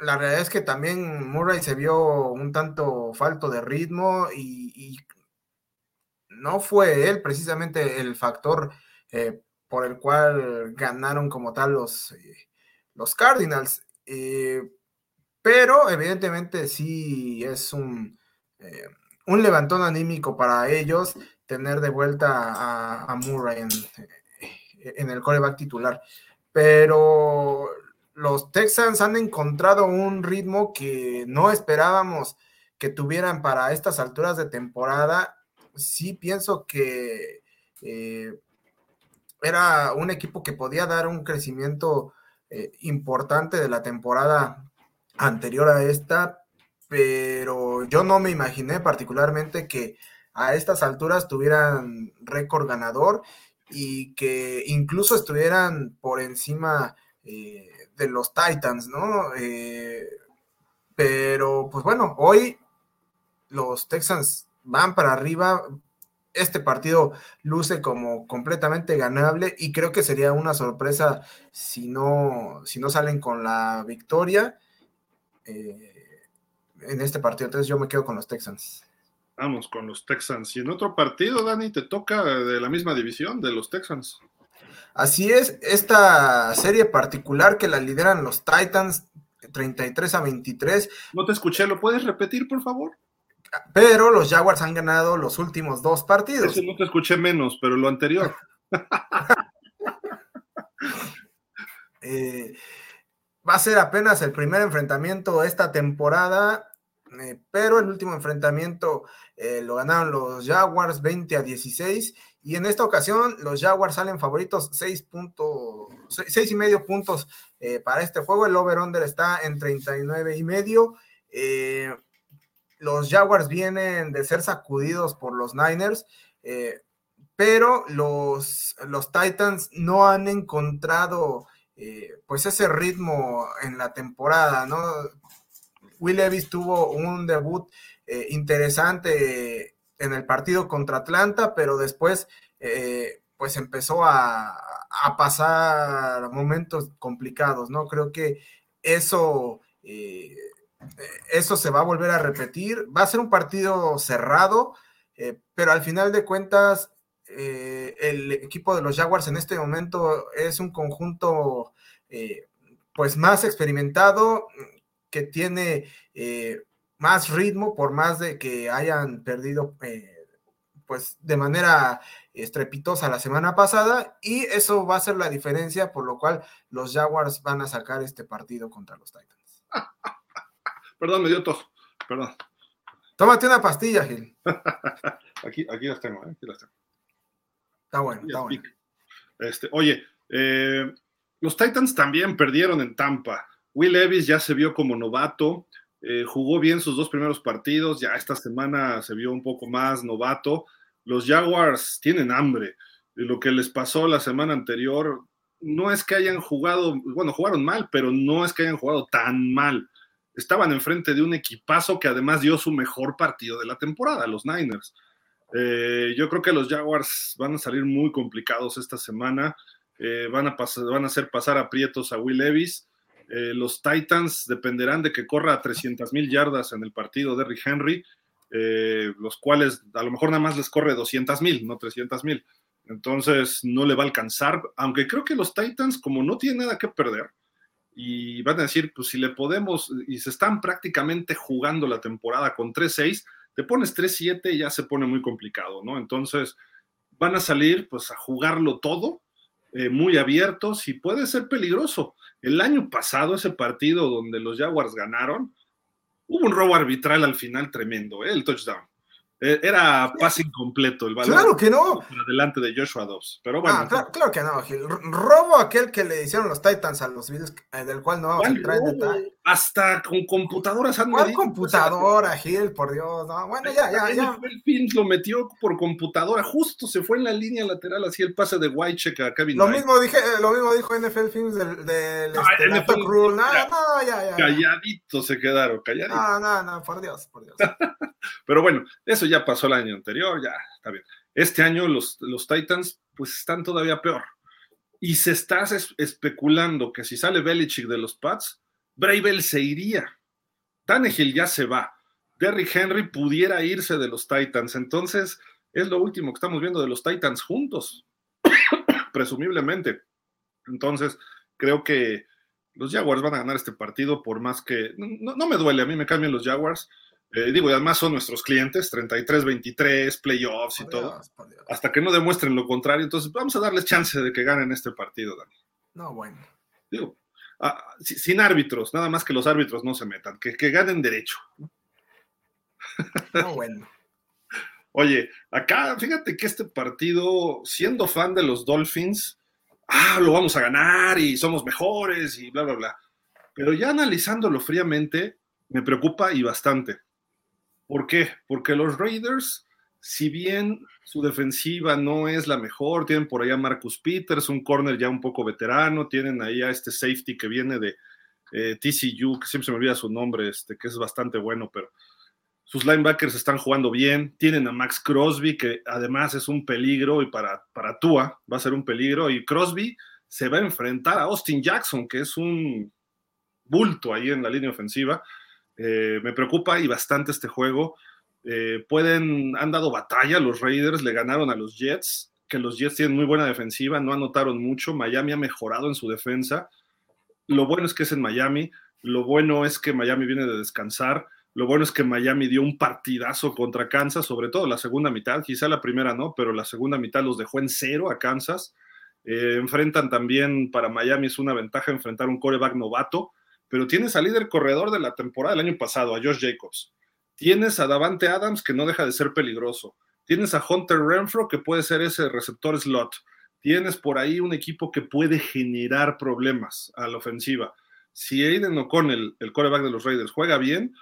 la realidad es que también Murray se vio un tanto falto de ritmo y, no fue él precisamente el factor eh, por el cual ganaron como tal los, los Cardinals. pero evidentemente sí es un, un levantón anímico para ellos tener de vuelta a, Murray en, el coreback titular. Pero los Texans han encontrado un ritmo que no esperábamos que tuvieran para estas alturas de temporada. Sí pienso que eh, era un equipo que podía dar un crecimiento eh, importante de la temporada anterior a esta, pero yo no me imaginé particularmente que a estas alturas tuvieran récord ganador y que incluso estuvieran por encima eh, de los Titans, ¿no? Eh, pero pues bueno, hoy los Texans van para arriba. Este partido luce como completamente ganable y creo que sería una sorpresa si no, si no salen con la victoria eh, en este partido. Entonces yo me quedo con los Texans. Vamos con los Texans. Y en otro partido, Dani, te toca de la misma división de los Texans. Así es, esta serie particular que la lideran los Titans 33 a 23. No te escuché, ¿lo puedes repetir, por favor? Pero los Jaguars han ganado los últimos dos partidos. Eso no te escuché menos, pero lo anterior. Eh, va a ser apenas el primer enfrentamiento esta temporada eh, pero el último enfrentamiento eh, lo ganaron los Jaguars 20 a 16 y en esta ocasión los Jaguars salen favoritos 6, y medio puntos eh, para este juego, el over-under está en 39 y medio. los Jaguars vienen de ser sacudidos por los Niners, pero los, los Titans no han encontrado pues ese ritmo en la temporada, ¿no? Will Levis tuvo un debut eh, interesante en el partido contra Atlanta, pero después eh, pues empezó a, pasar momentos complicados, ¿no? Creo que eso, eh, eso se va a volver a repetir. Va a ser un partido cerrado, pero al final de cuentas el equipo de los Jaguars en este momento es un conjunto pues más experimentado, que tiene eh, más ritmo, por más de que hayan perdido eh, pues de manera estrepitosa la semana pasada, y eso va a ser la diferencia, por lo cual los Jaguars van a sacar este partido contra los Titans. Perdón, me dio tos, perdón. Tómate una pastilla, Gil. aquí, aquí las tengo, ¿eh? aquí las tengo. Está bueno, está bueno. Este, oye, los Titans también perdieron en Tampa. Will Levis ya se vio como novato, eh, jugó bien sus dos primeros partidos, ya esta semana se vio un poco más novato. Los Jaguars tienen hambre. Lo que les pasó la semana anterior no es que hayan jugado, bueno, jugaron mal, pero no es que hayan jugado tan mal. Estaban enfrente de un equipazo que además dio su mejor partido de la temporada, los Niners. Eh, yo creo que los Jaguars van a salir muy complicados esta semana. Eh, van, a van a hacer pasar aprietos a Will Levis. Eh, los Titans dependerán de que corra a 300 mil yardas en el partido de Rick Henry, eh, los cuales a lo mejor nada más les corre 200 mil, no 300 mil. Entonces no le va a alcanzar, aunque creo que los Titans, como no tienen nada que perder, y van a decir, pues si le podemos, y se están prácticamente jugando la temporada con 3-6, te pones 3-7 y ya se pone muy complicado, ¿no? Entonces van a salir pues a jugarlo todo, eh, muy abiertos y puede ser peligroso. El año pasado, ese partido donde los Jaguars ganaron, hubo un robo arbitral al final tremendo, ¿eh? el touchdown. Eh, era pase incompleto el balón. Claro que no. Delante de Joshua Dobbs. Pero bueno. Ah, claro, que no, Gil. Robo aquel que le hicieron los Titans a los Bills, del cual no vamos a entrar en detalle. Hasta con computadoras han ¿Cuál computadora, Gil? Por Dios. No. Bueno, ya, ya, ya. El Films lo metió por computadora. Justo se fue en la línea lateral, así el pase de Whitecheck a Kevin Lo mismo dije, eh, lo mismo dijo NFL Films del, del no, este, NFL, Rule. No, no, ya, ya. Calladitos se quedaron, calladitos. No, no, no, por Dios, por Dios. Pero bueno, eso ya pasó el año anterior, ya está bien. Este año los, los Titans pues están todavía peor. Y se está especulando que si sale Belichick de los Pats, Bravel se iría. Tannehill ya se va. Derrick Henry pudiera irse de los Titans. Entonces, es lo último que estamos viendo de los Titans juntos, presumiblemente. Entonces, creo que los Jaguars van a ganar este partido por más que... No, me duele, a mí me cambian los Jaguars. Eh, digo, y además son nuestros clientes, 33-23, playoffs y todo. Hasta que no demuestren lo contrario, entonces vamos a darles chance de que ganen este partido, Dani. No, bueno. Digo, ah, sin árbitros, nada más que los árbitros no se metan, que, que ganen derecho. No, bueno. Oye, acá, fíjate que este partido, siendo fan de los Dolphins, ah, lo vamos a ganar y somos mejores y bla, bla, bla. Pero ya analizándolo fríamente, me preocupa y bastante. ¿Por qué? Porque los Raiders, si bien su defensiva no es la mejor, tienen por allá a Marcus Peters, un corner ya un poco veterano, tienen ahí a este safety que viene de eh, TCU, que siempre se me olvida su nombre, este, que es bastante bueno, pero sus linebackers están jugando bien. Tienen a Max Crosby, que además es un peligro y para, para Tua va a ser un peligro. Y Crosby se va a enfrentar a Austin Jackson, que es un bulto ahí en la línea ofensiva. Eh, me preocupa y bastante este juego. Eh, pueden, han dado batalla, los Raiders le ganaron a los Jets, que los Jets tienen muy buena defensiva, no anotaron mucho. Miami ha mejorado en su defensa. Lo bueno es que es en Miami, lo bueno es que Miami viene de descansar lo bueno es que Miami dio un partidazo contra Kansas, sobre todo la segunda mitad, quizá la primera no, pero la segunda mitad los dejó en cero a Kansas. Eh, enfrentan también, para Miami es una ventaja enfrentar un coreback novato, pero tienes al líder corredor de la temporada del año pasado, a Josh Jacobs. Tienes a Davante Adams, que no deja de ser peligroso. Tienes a Hunter Renfro, que puede ser ese receptor slot. Tienes por ahí un equipo que puede generar problemas a la ofensiva. Si Aiden O'Connell, el coreback de los Raiders, juega bien,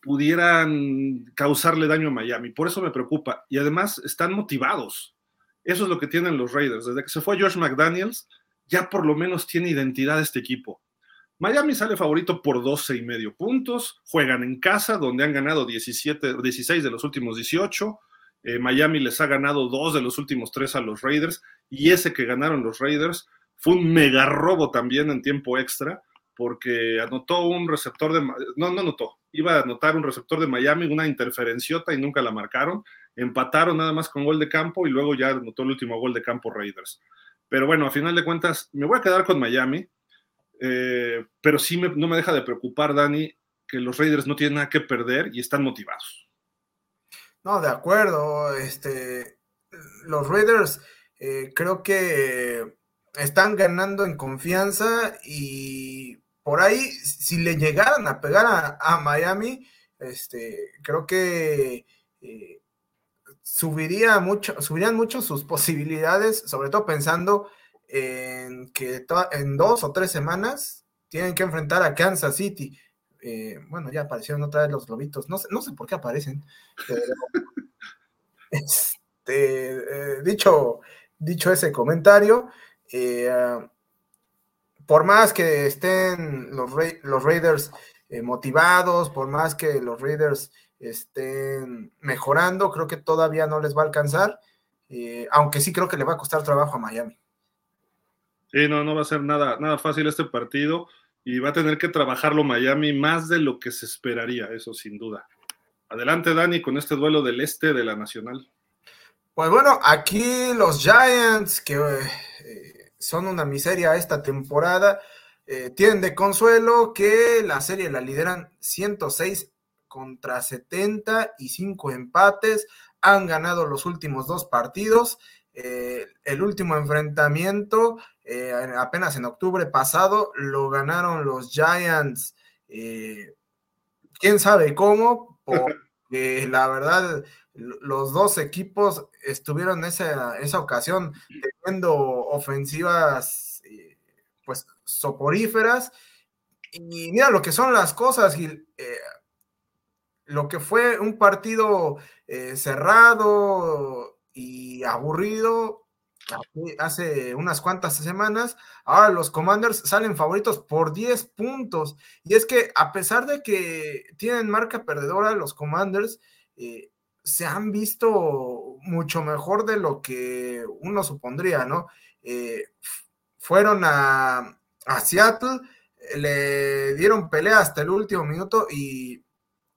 pudieran causarle daño a Miami. Por eso me preocupa. Y además están motivados. Eso es lo que tienen los Raiders. Desde que se fue George McDaniels, ya por lo menos tiene identidad este equipo. Miami sale favorito por 12 y medio puntos. Juegan en casa, donde han ganado 17, 16 de los últimos 18. Eh, Miami les ha ganado dos de los últimos tres a los Raiders. Y ese que ganaron los Raiders fue un mega robo también en tiempo extra porque anotó un receptor de, no, no anotó, iba a anotar un receptor de Miami, una interferenciota y nunca la marcaron, empataron nada más con gol de campo y luego ya anotó el último gol de campo Raiders. Pero bueno, a final de cuentas, me voy a quedar con Miami, eh, pero sí no me deja de preocupar, Dani, que los Raiders no tienen nada que perder y están motivados. No, de acuerdo, este, los Raiders eh, creo que están ganando en confianza y por ahí, si le llegaran a pegar a, Miami, este, creo que eh, subiría mucho, subirían mucho sus posibilidades, sobre todo pensando en que en dos o tres semanas tienen que enfrentar a Kansas City. Eh, bueno, ya aparecieron otra vez los lobitos, no sé, no sé por qué aparecen, este, eh, dicho, dicho ese comentario, por más que estén los, los Raiders eh, motivados, por más que los Raiders estén mejorando, creo que todavía no les va a alcanzar, eh, aunque sí creo que le va a costar trabajo a Miami. Sí, no, no va a ser nada, nada fácil este partido y va a tener que trabajarlo Miami más de lo que se esperaría, eso sin duda. Adelante, Dani, con este duelo del este de la Nacional. Pues bueno, aquí los Giants, que eh, son una miseria esta temporada. Eh, tienen de consuelo que la serie la lideran 106 contra 70 y 5 empates. Han ganado los últimos dos partidos. Eh, el último enfrentamiento, eh, apenas en octubre pasado, lo ganaron los Giants. quién sabe cómo, porque la verdad los dos equipos estuvieron esa, esa ocasión teniendo ofensivas eh, pues soporíferas y mira lo que son las cosas eh, lo que fue un partido eh, cerrado y aburrido hace unas cuantas semanas, ahora los Commanders salen favoritos por 10 puntos. Y es que a pesar de que tienen marca perdedora los Commanders, se han visto mucho mejor de lo que uno supondría, ¿no? Eh, fueron a, a Seattle, le dieron pelea hasta el último minuto y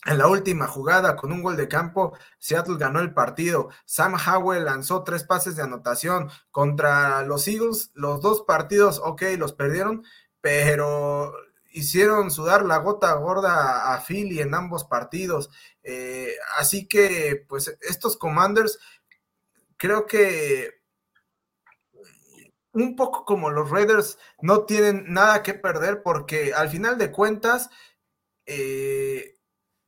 en la última jugada, con un gol de campo, Seattle ganó el partido. Sam Howell lanzó tres pases de anotación contra los Eagles. Los dos partidos, ok, los perdieron, pero hicieron sudar la gota gorda a Philly en ambos partidos. Eh, así que, pues, estos Commanders, creo que un poco como los Raiders, no tienen nada que perder porque al final de cuentas, eh,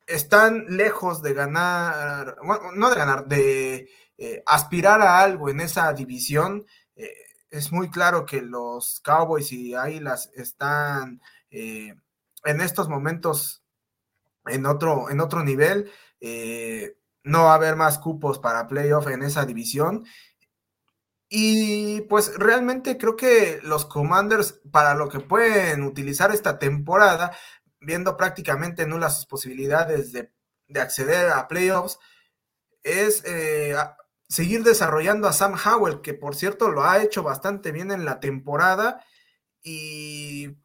están lejos de ganar, bueno, no de ganar, de eh, aspirar a algo en esa división. Eh, es muy claro que los Cowboys y Águilas están eh, en estos momentos en otro, en otro nivel. no va a haber más cupos para playoff en esa división. Y pues realmente creo que los Commanders, para lo que pueden utilizar esta temporada, viendo prácticamente nulas sus posibilidades de, acceder a playoffs, es eh, seguir desarrollando a Sam Howell, que por cierto lo ha hecho bastante bien en la temporada. Y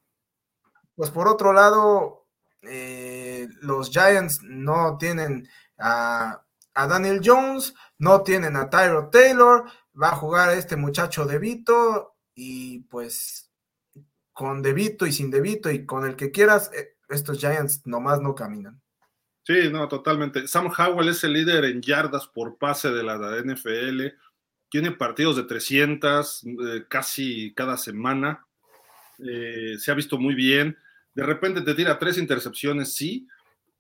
pues por otro lado, eh, los Giants no tienen a, a, Daniel Jones, no tienen a Tyro Taylor, va a jugar este muchacho de Vito y pues con Debito y sin Debito y con el que quieras, eh, estos Giants nomás no caminan. Sí, no, totalmente. Sam Howell es el líder en yardas por pase de la NFL. Tiene partidos de 300 eh, casi cada semana. Eh, se ha visto muy bien. De repente te tira tres intercepciones, sí,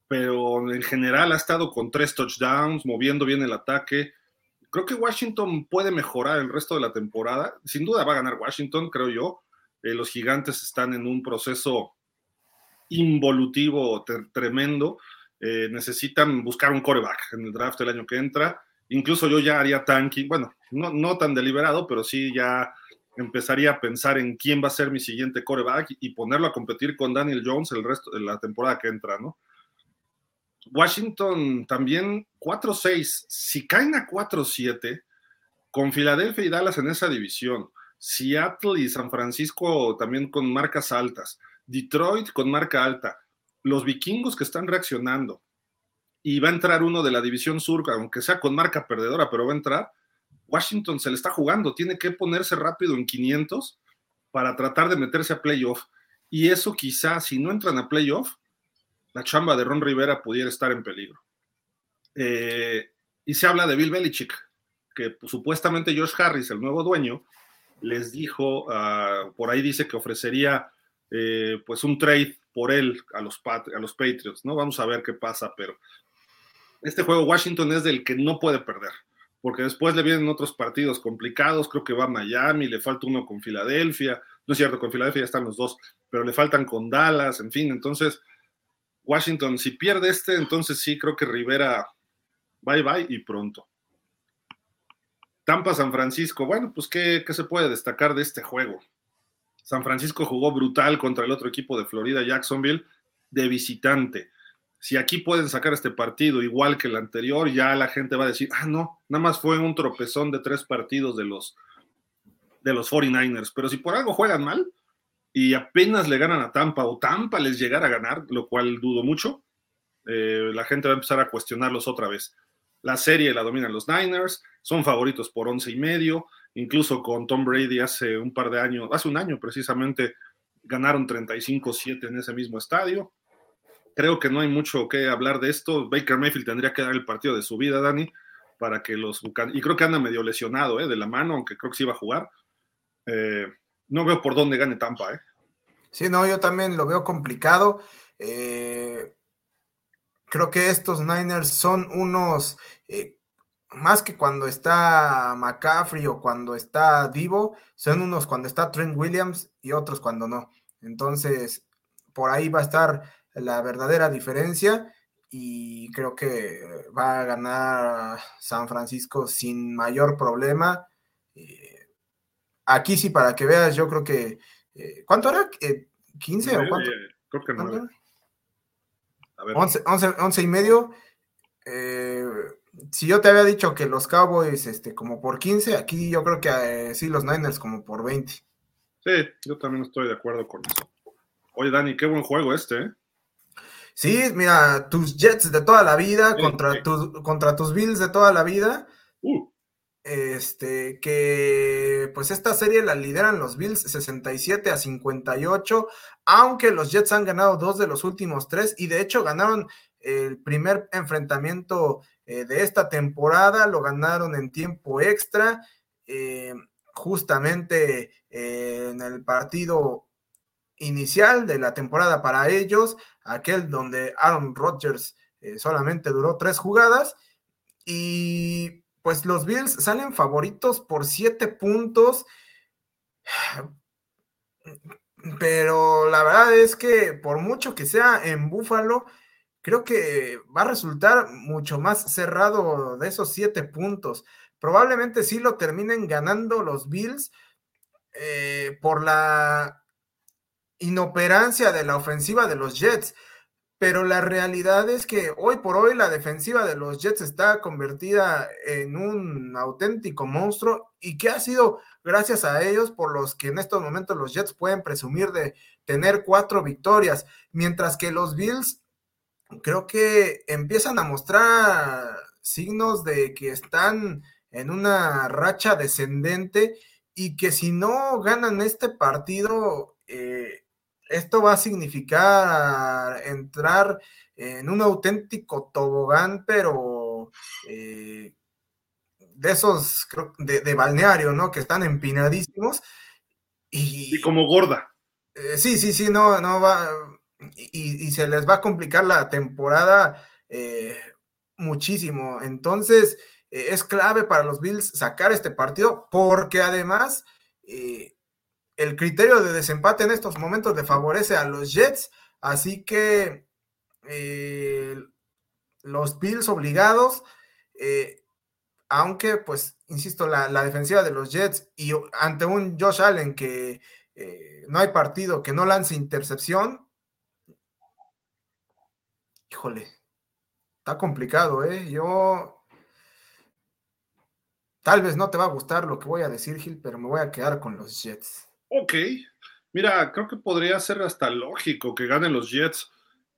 pero en general ha estado con tres touchdowns, moviendo bien el ataque. Creo que Washington puede mejorar el resto de la temporada. Sin duda va a ganar Washington, creo yo. Eh, los gigantes están en un proceso involutivo tremendo. Eh, necesitan buscar un coreback en el draft del año que entra. Incluso yo ya haría tanking, bueno, no, no tan deliberado, pero sí ya empezaría a pensar en quién va a ser mi siguiente coreback y ponerlo a competir con Daniel Jones el resto de la temporada que entra, ¿no? Washington también 4-6. Si caen a 4-7, con Filadelfia y Dallas en esa división, Seattle y San Francisco también con marcas altas, Detroit con marca alta, los vikingos que están reaccionando y va a entrar uno de la división sur, aunque sea con marca perdedora, pero va a entrar. Washington se le está jugando, tiene que ponerse rápido en 500 para tratar de meterse a playoff. Y eso quizá, si no entran a playoff, la chamba de Ron Rivera pudiera estar en peligro. Eh, y se habla de Bill Belichick, que pues, supuestamente Josh Harris, el nuevo dueño, les dijo, uh, por ahí dice que ofrecería eh, pues un trade por él a los, a los Patriots, ¿no? Vamos a ver qué pasa, pero este juego Washington es del que no puede perder, porque después le vienen otros partidos complicados, creo que va a Miami, le falta uno con Filadelfia, no es cierto, con Filadelfia ya están los dos, pero le faltan con Dallas, en fin, entonces Washington, si pierde este, entonces sí, creo que Rivera, bye bye y pronto. Tampa San Francisco, bueno, pues ¿qué, qué se puede destacar de este juego? San Francisco jugó brutal contra el otro equipo de Florida, Jacksonville, de visitante. Si aquí pueden sacar este partido igual que el anterior, ya la gente va a decir, ah, no, nada más fue un tropezón de tres partidos de los, de los 49ers. Pero si por algo juegan mal y apenas le ganan a Tampa o Tampa les llegara a ganar, lo cual dudo mucho, eh, la gente va a empezar a cuestionarlos otra vez. La serie la dominan los Niners, son favoritos por once y medio. Incluso con Tom Brady hace un par de años, hace un año precisamente, ganaron 35-7 en ese mismo estadio. Creo que no hay mucho que hablar de esto. Baker Mayfield tendría que dar el partido de su vida, Dani, para que los y creo que anda medio lesionado ¿eh? de la mano, aunque creo que sí iba a jugar. Eh, no veo por dónde gane Tampa. ¿eh? Sí, no, yo también lo veo complicado. Eh, creo que estos Niners son unos más que cuando está McCaffrey o cuando está Divo, son unos cuando está Trent Williams y otros cuando no. Entonces, por ahí va a estar la verdadera diferencia y creo que va a ganar San Francisco sin mayor problema. Eh, aquí sí, para que veas, yo creo que... Eh, ¿Cuánto era? ¿15 o cuánto? Creo que 11, 11, 11 y medio. Eh, si yo te había dicho que los Cowboys este, como por 15, aquí yo creo que eh, sí los Niners como por 20. Sí, yo también estoy de acuerdo con eso. Oye, Dani, qué buen juego este, ¿eh? Sí, mira, tus Jets de toda la vida contra, Tus, contra tus Bills de toda la vida. Uh. Este, que pues esta serie la lideran los Bills 67 a 58, aunque los Jets han ganado dos de los últimos tres y de hecho ganaron el primer enfrentamiento eh, de esta temporada, lo ganaron en tiempo extra, eh, justamente eh, en el partido inicial de la temporada para ellos, aquel donde Aaron Rodgers solamente duró tres jugadas y pues los Bills salen favoritos por siete puntos. Pero la verdad es que por mucho que sea en Búfalo, creo que va a resultar mucho más cerrado de esos siete puntos. Probablemente sí lo terminen ganando los Bills eh, por la inoperancia de la ofensiva de los Jets. Pero la realidad es que hoy por hoy la defensiva de los Jets está convertida en un auténtico monstruo y que ha sido gracias a ellos por los que en estos momentos los Jets pueden presumir de tener cuatro victorias, mientras que los Bills creo que empiezan a mostrar signos de que están en una racha descendente y que si no ganan este partido, eh, esto va a significar entrar en un auténtico tobogán, pero eh, de esos de, balneario, ¿no? Que están empinadísimos. Y, como gorda. Eh, sí, sí, sí, no, no va y, se les va a complicar la temporada eh, muchísimo. Entonces, eh, es clave para los Bills sacar este partido porque además eh, el criterio de desempate en estos momentos le favorece a los Jets. Así que los Bills obligados, aunque pues, insisto, la, la, defensiva de los Jets y ante un Josh Allen que no hay partido que no lance intercepción, híjole, está complicado, ¿eh? Yo tal vez no te va a gustar lo que voy a decir, Gil, pero me voy a quedar con los Jets. Ok, mira, creo que podría ser hasta lógico que ganen los Jets.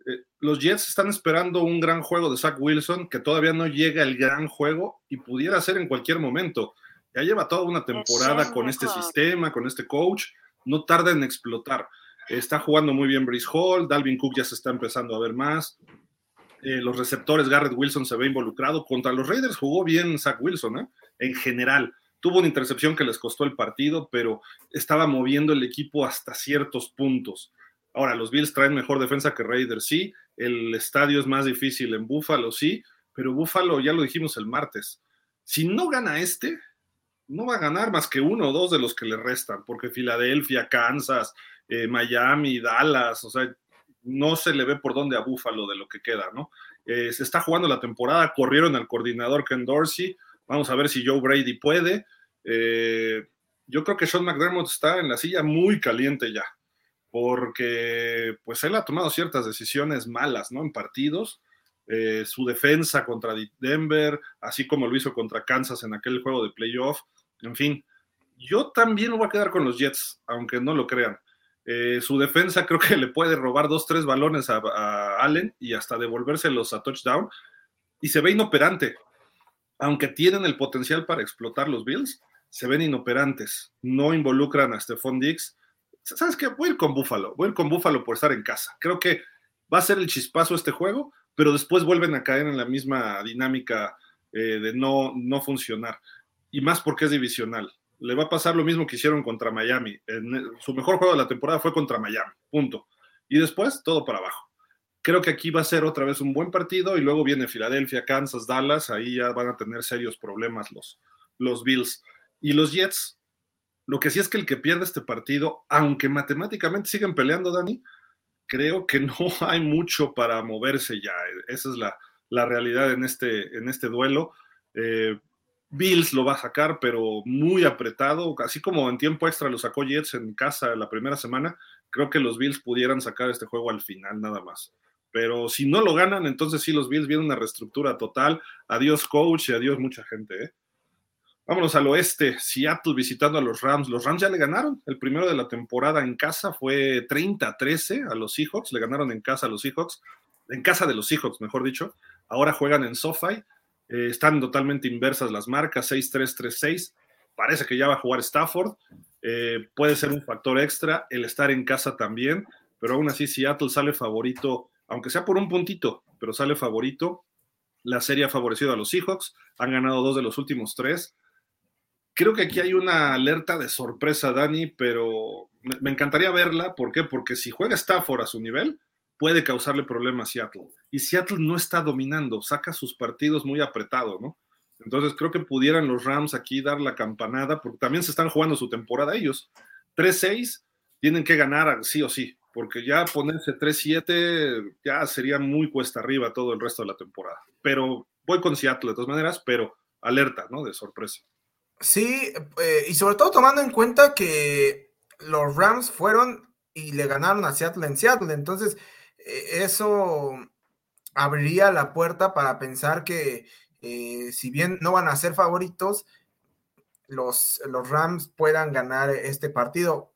Eh, los Jets están esperando un gran juego de Zach Wilson, que todavía no llega el gran juego y pudiera ser en cualquier momento. Ya lleva toda una temporada con este sistema, con este coach, no tarda en explotar. Está jugando muy bien Brice Hall, Dalvin Cook ya se está empezando a ver más. Eh, los receptores, Garrett Wilson se ve involucrado. Contra los Raiders jugó bien Zach Wilson, ¿eh? en general. Tuvo una intercepción que les costó el partido, pero estaba moviendo el equipo hasta ciertos puntos. Ahora, los Bills traen mejor defensa que Raiders, sí. El estadio es más difícil en Buffalo, sí. Pero Buffalo, ya lo dijimos el martes, si no gana este, no va a ganar más que uno o dos de los que le restan, porque Filadelfia, Kansas, eh, Miami, Dallas, o sea, no se le ve por dónde a Búfalo de lo que queda, ¿no? Eh, se está jugando la temporada, corrieron al coordinador Ken Dorsey, vamos a ver si Joe Brady puede. Eh, yo creo que Sean McDermott está en la silla muy caliente ya, porque pues él ha tomado ciertas decisiones malas, ¿no? En partidos. su defensa contra Denver, así como lo hizo contra Kansas en aquel juego de playoff, en fin, yo también voy a quedar con los Jets, aunque no lo crean. Eh, su defensa creo que le puede robar dos, tres balones a, Allen y hasta devolvérselos a touchdown. Y se ve inoperante. Aunque tienen el potencial para explotar los Bills, se ven inoperantes. No involucran a Stephon Diggs. ¿Sabes qué? Voy a ir con Buffalo. Voy a ir con Buffalo por estar en casa. Creo que va a ser el chispazo este juego, pero después vuelven a caer en la misma dinámica eh, de no, no funcionar. Y más porque es divisional le va a pasar lo mismo que hicieron contra Miami. En, su mejor juego de la temporada fue contra Miami, punto. Y después todo para abajo. Creo que aquí va a ser otra vez un buen partido y luego viene Filadelfia, Kansas, Dallas, ahí ya van a tener serios problemas los, los Bills. Y los Jets, lo que sí es que el que pierde este partido, aunque matemáticamente siguen peleando, Dani, creo que no hay mucho para moverse ya. Esa es la, la realidad en este, en este duelo. Eh, Bills lo va a sacar, pero muy apretado, así como en tiempo extra lo sacó Jets en casa la primera semana, creo que los Bills pudieran sacar este juego al final nada más. Pero si no lo ganan, entonces sí, los Bills vienen una reestructura total. Adiós coach y adiós mucha gente. ¿eh? Vámonos al oeste, Seattle visitando a los Rams. Los Rams ya le ganaron. El primero de la temporada en casa fue 30-13 a los Seahawks. Le ganaron en casa a los Seahawks. En casa de los Seahawks, mejor dicho. Ahora juegan en SoFi. Eh, están totalmente inversas las marcas, 6-3-3-6. Parece que ya va a jugar Stafford. Eh, puede ser un factor extra el estar en casa también, pero aún así Seattle sale favorito, aunque sea por un puntito, pero sale favorito. La serie ha favorecido a los Seahawks, han ganado dos de los últimos tres. Creo que aquí hay una alerta de sorpresa, Dani, pero me, encantaría verla. ¿Por qué? Porque si juega Stafford a su nivel, puede causarle problemas a Seattle. Y Seattle no está dominando, saca sus partidos muy apretados, ¿no? Entonces creo que pudieran los Rams aquí dar la campanada, porque también se están jugando su temporada ellos. 3-6 tienen que ganar sí o sí, porque ya ponerse 3-7 ya sería muy cuesta arriba todo el resto de la temporada. Pero voy con Seattle de todas maneras, pero alerta, ¿no? De sorpresa. Sí, eh, y sobre todo tomando en cuenta que los Rams fueron y le ganaron a Seattle en Seattle, entonces eso abriría la puerta para pensar que eh, si bien no van a ser favoritos, los, los Rams puedan ganar este partido.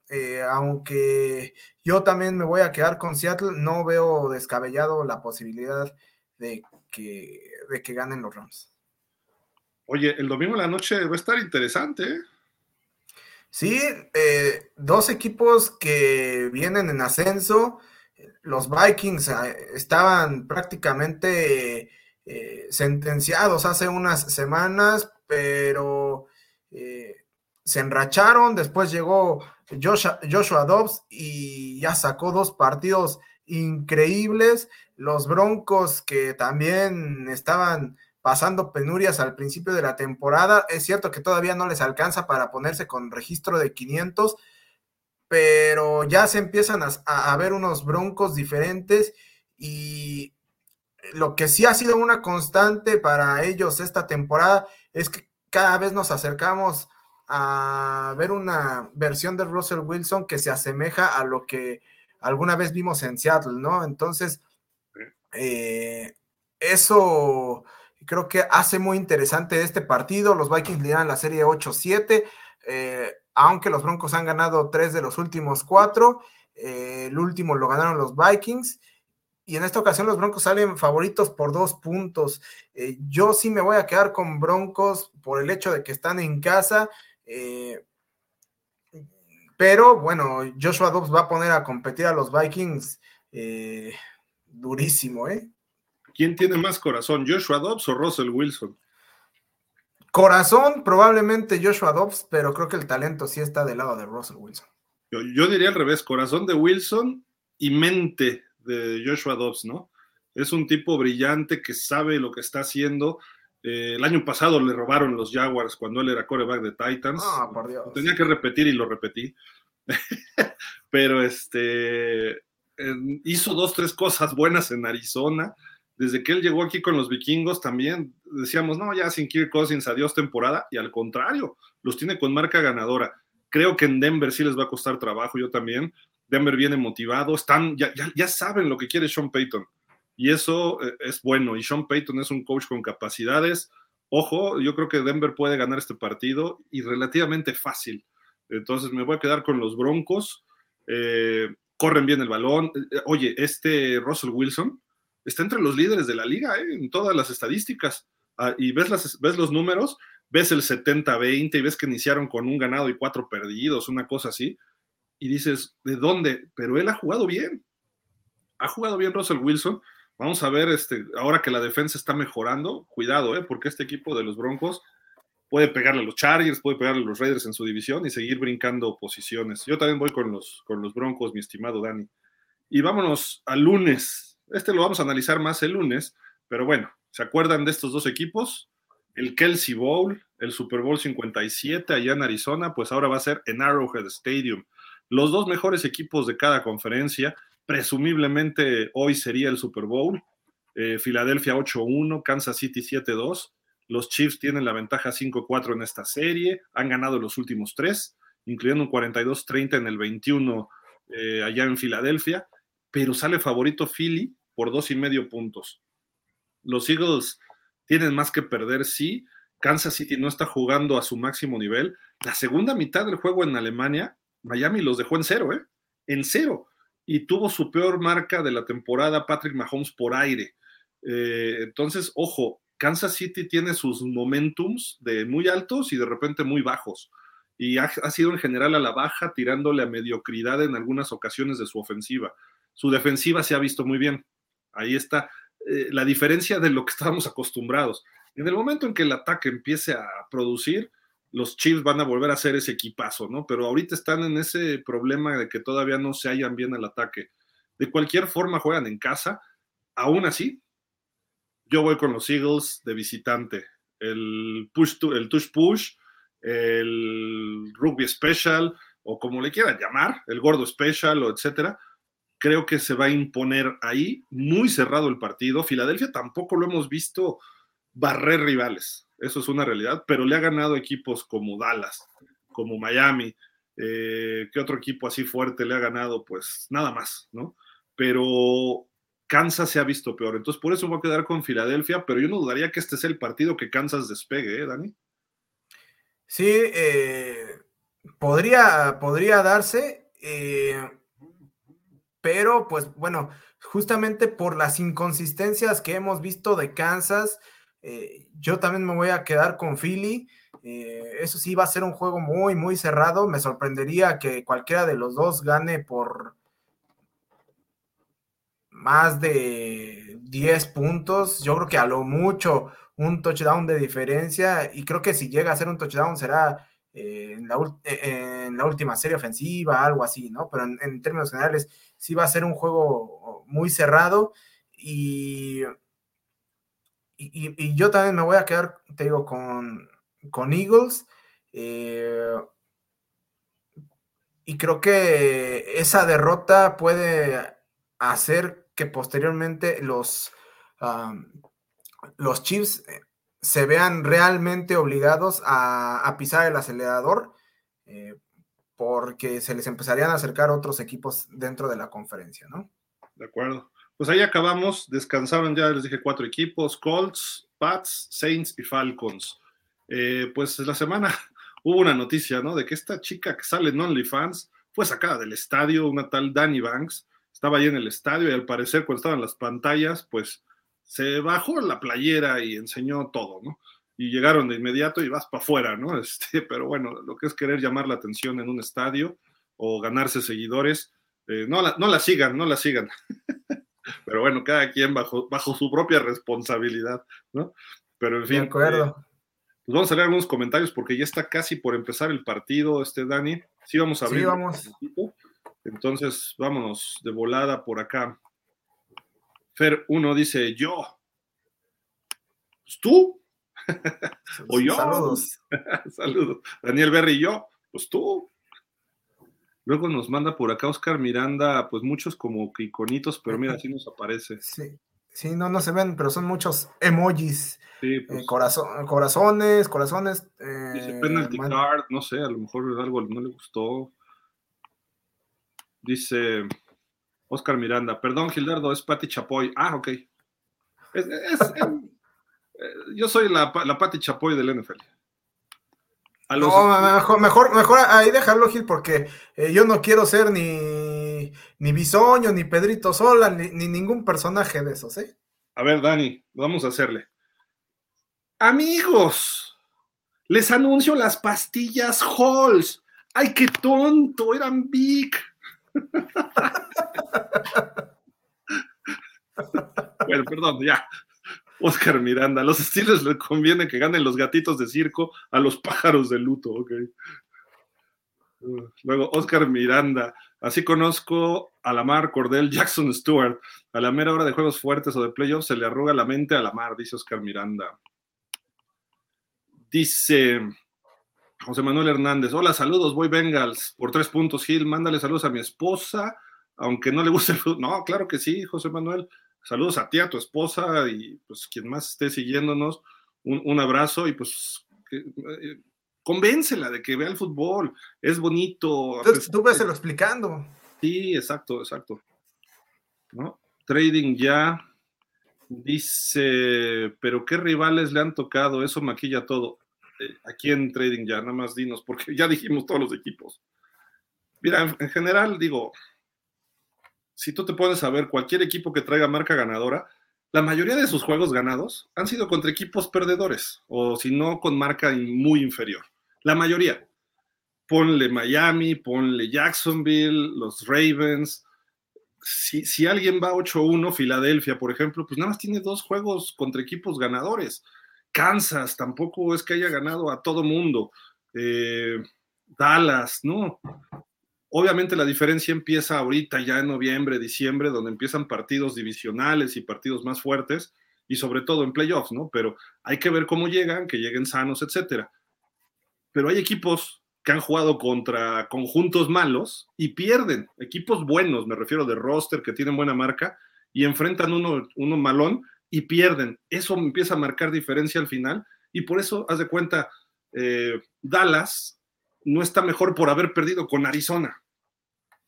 aunque yo también me voy a quedar con Seattle, no veo descabellado la posibilidad de que, de que ganen los Rams. Oye, el domingo en la noche va a estar interesante. ¿eh? Sí, eh, dos equipos que vienen en ascenso. Los Vikings eh, estaban prácticamente sentenciados hace unas semanas, pero se enracharon. Después llegó Joshua, Joshua Dobbs y ya sacó dos partidos increíbles. Los Broncos que también estaban pasando penurias al principio de la temporada. Es cierto que todavía no les alcanza para ponerse con registro de 500, pero ya se empiezan a, ver unos broncos diferentes y lo que sí ha sido una constante para ellos esta temporada es que cada vez nos acercamos a ver una versión de Russell Wilson que se asemeja a lo que alguna vez vimos en Seattle, ¿no? Entonces, eh, eso Creo que hace muy interesante este partido. Los Vikings lideran la serie 8-7, eh, aunque los Broncos han ganado tres de los últimos cuatro. Eh, el último lo ganaron los Vikings. Y en esta ocasión los Broncos salen favoritos por dos puntos. Eh, yo sí me voy a quedar con Broncos por el hecho de que están en casa. pero bueno, Joshua Dobbs va a poner a competir a los Vikings durísimo, ¿eh? ¿Quién tiene más corazón, Joshua Dobbs o Russell Wilson? Corazón, probablemente Joshua Dobbs, pero creo que el talento sí está del lado de Russell Wilson. Yo, diría al revés, corazón de Wilson y mente de Joshua Dobbs, ¿no? Es un tipo brillante que sabe lo que está haciendo. Eh, el año pasado le robaron los Jaguars cuando él era coreback de Titans. Ah, por Dios. Tenía que repetir y lo repetí. Pero este hizo dos, tres cosas buenas en Arizona desde que él llegó aquí con los vikingos también decíamos, no, ya sin Kirk Cousins, adiós temporada, y al contrario, los tiene con marca ganadora. Creo que en Denver sí les va a costar trabajo, yo también. Denver viene motivado, están, ya, ya, saben lo que quiere Sean Payton, y eso eh, es bueno, y Sean Payton es un coach con capacidades. Ojo, yo creo que Denver puede ganar este partido y relativamente fácil. Entonces me voy a quedar con los Broncos. Eh, corren bien el balón. Eh, oye, este Russell Wilson, está entre los líderes de la liga ¿eh? en todas las estadísticas. Ah, y ves, las, ves los números, ves el 70-20 y ves que iniciaron con un ganado y cuatro perdidos, una cosa así. Y dices, ¿de dónde? Pero él ha jugado bien. Ha jugado bien Russell Wilson. Vamos a ver, este, ahora que la defensa está mejorando, cuidado, ¿eh? porque este equipo de los Broncos puede pegarle a los Chargers, puede pegarle a los Raiders en su división y seguir brincando posiciones. Yo también voy con los, con los Broncos, mi estimado Dani. Y vámonos al lunes. Este lo vamos a analizar más el lunes, pero bueno, ¿se acuerdan de estos dos equipos? El Kelsey Bowl, el Super Bowl 57 allá en Arizona, pues ahora va a ser en Arrowhead Stadium. Los dos mejores equipos de cada conferencia, presumiblemente hoy sería el Super Bowl. Eh, Filadelfia 8-1, Kansas City 7-2. Los Chiefs tienen la ventaja 5-4 en esta serie, han ganado los últimos tres, incluyendo un 42-30 en el 21 eh, allá en Filadelfia, pero sale favorito Philly por dos y medio puntos. Los Eagles tienen más que perder, sí. Kansas City no está jugando a su máximo nivel. La segunda mitad del juego en Alemania, Miami los dejó en cero, ¿eh? En cero. Y tuvo su peor marca de la temporada Patrick Mahomes por aire. Eh, entonces, ojo, Kansas City tiene sus momentums de muy altos y de repente muy bajos. Y ha, ha sido en general a la baja, tirándole a mediocridad en algunas ocasiones de su ofensiva. Su defensiva se ha visto muy bien. Ahí está eh, la diferencia de lo que estábamos acostumbrados. En el momento en que el ataque empiece a producir, los Chiefs van a volver a ser ese equipazo, ¿no? Pero ahorita están en ese problema de que todavía no se hallan bien al ataque. De cualquier forma juegan en casa. Aún así, yo voy con los Eagles de visitante. El push to, el touch push, el rugby special, o como le quieran llamar, el gordo special, o etcétera creo que se va a imponer ahí, muy cerrado el partido. Filadelfia tampoco lo hemos visto barrer rivales, eso es una realidad, pero le ha ganado equipos como Dallas, como Miami. Eh, ¿Qué otro equipo así fuerte le ha ganado? Pues nada más, ¿no? Pero Kansas se ha visto peor, entonces por eso voy a quedar con Filadelfia, pero yo no dudaría que este sea el partido que Kansas despegue, ¿eh, Dani? Sí, eh, podría, podría darse. Eh, pero pues bueno, justamente por las inconsistencias que hemos visto de Kansas, eh, yo también me voy a quedar con Philly. Eh, eso sí va a ser un juego muy, muy cerrado. Me sorprendería que cualquiera de los dos gane por más de 10 puntos. Yo creo que a lo mucho un touchdown de diferencia y creo que si llega a ser un touchdown será eh, en, la, última serie ofensiva, algo así, ¿no? Pero en términos generales sí va a ser un juego muy cerrado y, y, yo también me voy a quedar, te digo, con, con Eagles. Eh, y creo que esa derrota puede hacer que posteriormente los, los Chiefs eh, se vean realmente obligados a, pisar el acelerador, eh, porque se les empezarían a acercar otros equipos dentro de la conferencia, ¿no? De acuerdo. Pues ahí acabamos, descansaron ya, les dije, cuatro equipos, Colts, Pats, Saints y Falcons. Eh, pues la semana hubo una noticia, ¿no? De que esta chica que sale en OnlyFans fue sacada del estadio, una tal Danny Banks, estaba ahí en el estadio y al parecer cuando estaban las pantallas, pues se bajó la playera y enseñó todo, ¿no? y llegaron de inmediato y vas para afuera, ¿no? Este, pero bueno, lo que es querer llamar la atención en un estadio o ganarse seguidores, eh, no, la, no la sigan, no la sigan. pero bueno, cada quien bajo, bajo su propia responsabilidad, ¿no? Pero en fin. De acuerdo. Eh, pues vamos a leer algunos comentarios porque ya está casi por empezar el partido, este Dani. Sí, vamos a abrir. Sí, vamos. Entonces, vámonos de volada por acá. Fer uno dice, yo. Pues tú, o yo. Saludos. Saludos. Daniel Berry yo, pues tú. Luego nos manda por acá Oscar Miranda, pues muchos como iconitos, pero mira, así nos aparece. Sí, sí, no, no se ven, pero son muchos emojis. Sí, eh, pues. corazones, corazones. Eh, dice penalty card, no sé, a lo mejor algo no le gustó. Dice Oscar Miranda, perdón, Gildardo, es Pati Chapoy. Ah, ok. es, eh, yo soy la, la Pati Chapoy del NFL. No, mejor, mejor, mejor ahí dejarlo, Gil, porque eh, yo no quiero ser ni, ni Bisoño, ni Pedrito Sola, ni, ningún personaje de esos, ¿eh? A ver, Dani, vamos a hacerle. Amigos, les anuncio las pastillas Halls. ¡Ay, qué tonto! Eran Big. Bueno, perdón, ya. Oscar Miranda, a los estilos les conviene que ganen los gatitos de circo a los pájaros de luto, ok. Luego, Oscar Miranda, así conozco a Lamar Cordell Jackson Stewart. A la mera hora de juegos fuertes o de playoffs se le arruga la mente a Lamar, dice Oscar Miranda. Dice José Manuel Hernández, hola, saludos, voy Bengals por tres puntos, Gil, mándale saludos a mi esposa, aunque no le guste el fútbol. No, claro que sí, José Manuel. Saludos a ti, a tu esposa y pues quien más esté siguiéndonos, un, abrazo y pues eh, convéncela de que vea el fútbol, es bonito. Entonces, tú lo explicando. Sí, exacto, exacto. ¿No? Trading ya dice, pero ¿qué rivales le han tocado? Eso maquilla todo. Eh, aquí en Trading ya, nada más dinos, porque ya dijimos todos los equipos. Mira, en general digo, si tú te pones a ver cualquier equipo que traiga marca ganadora, la mayoría de sus juegos ganados han sido contra equipos perdedores, o si no, con marca muy inferior. La mayoría. Ponle Miami, ponle Jacksonville, los Ravens. Si, si alguien va 8-1, Filadelfia, por ejemplo, pues nada más tiene dos juegos contra equipos ganadores. Kansas tampoco es que haya ganado a todo mundo. Eh, Dallas, ¿no? Obviamente la diferencia empieza ahorita, ya en noviembre, diciembre, donde empiezan partidos divisionales y partidos más fuertes, y sobre todo en playoffs, ¿no? Pero hay que ver cómo llegan, que lleguen sanos, etcétera. Pero hay equipos que han jugado contra conjuntos malos y pierden, equipos buenos, me refiero de roster, que tienen buena marca, y enfrentan uno, uno malón y pierden. Eso empieza a marcar diferencia al final, y por eso, haz de cuenta, eh, Dallas no está mejor por haber perdido con Arizona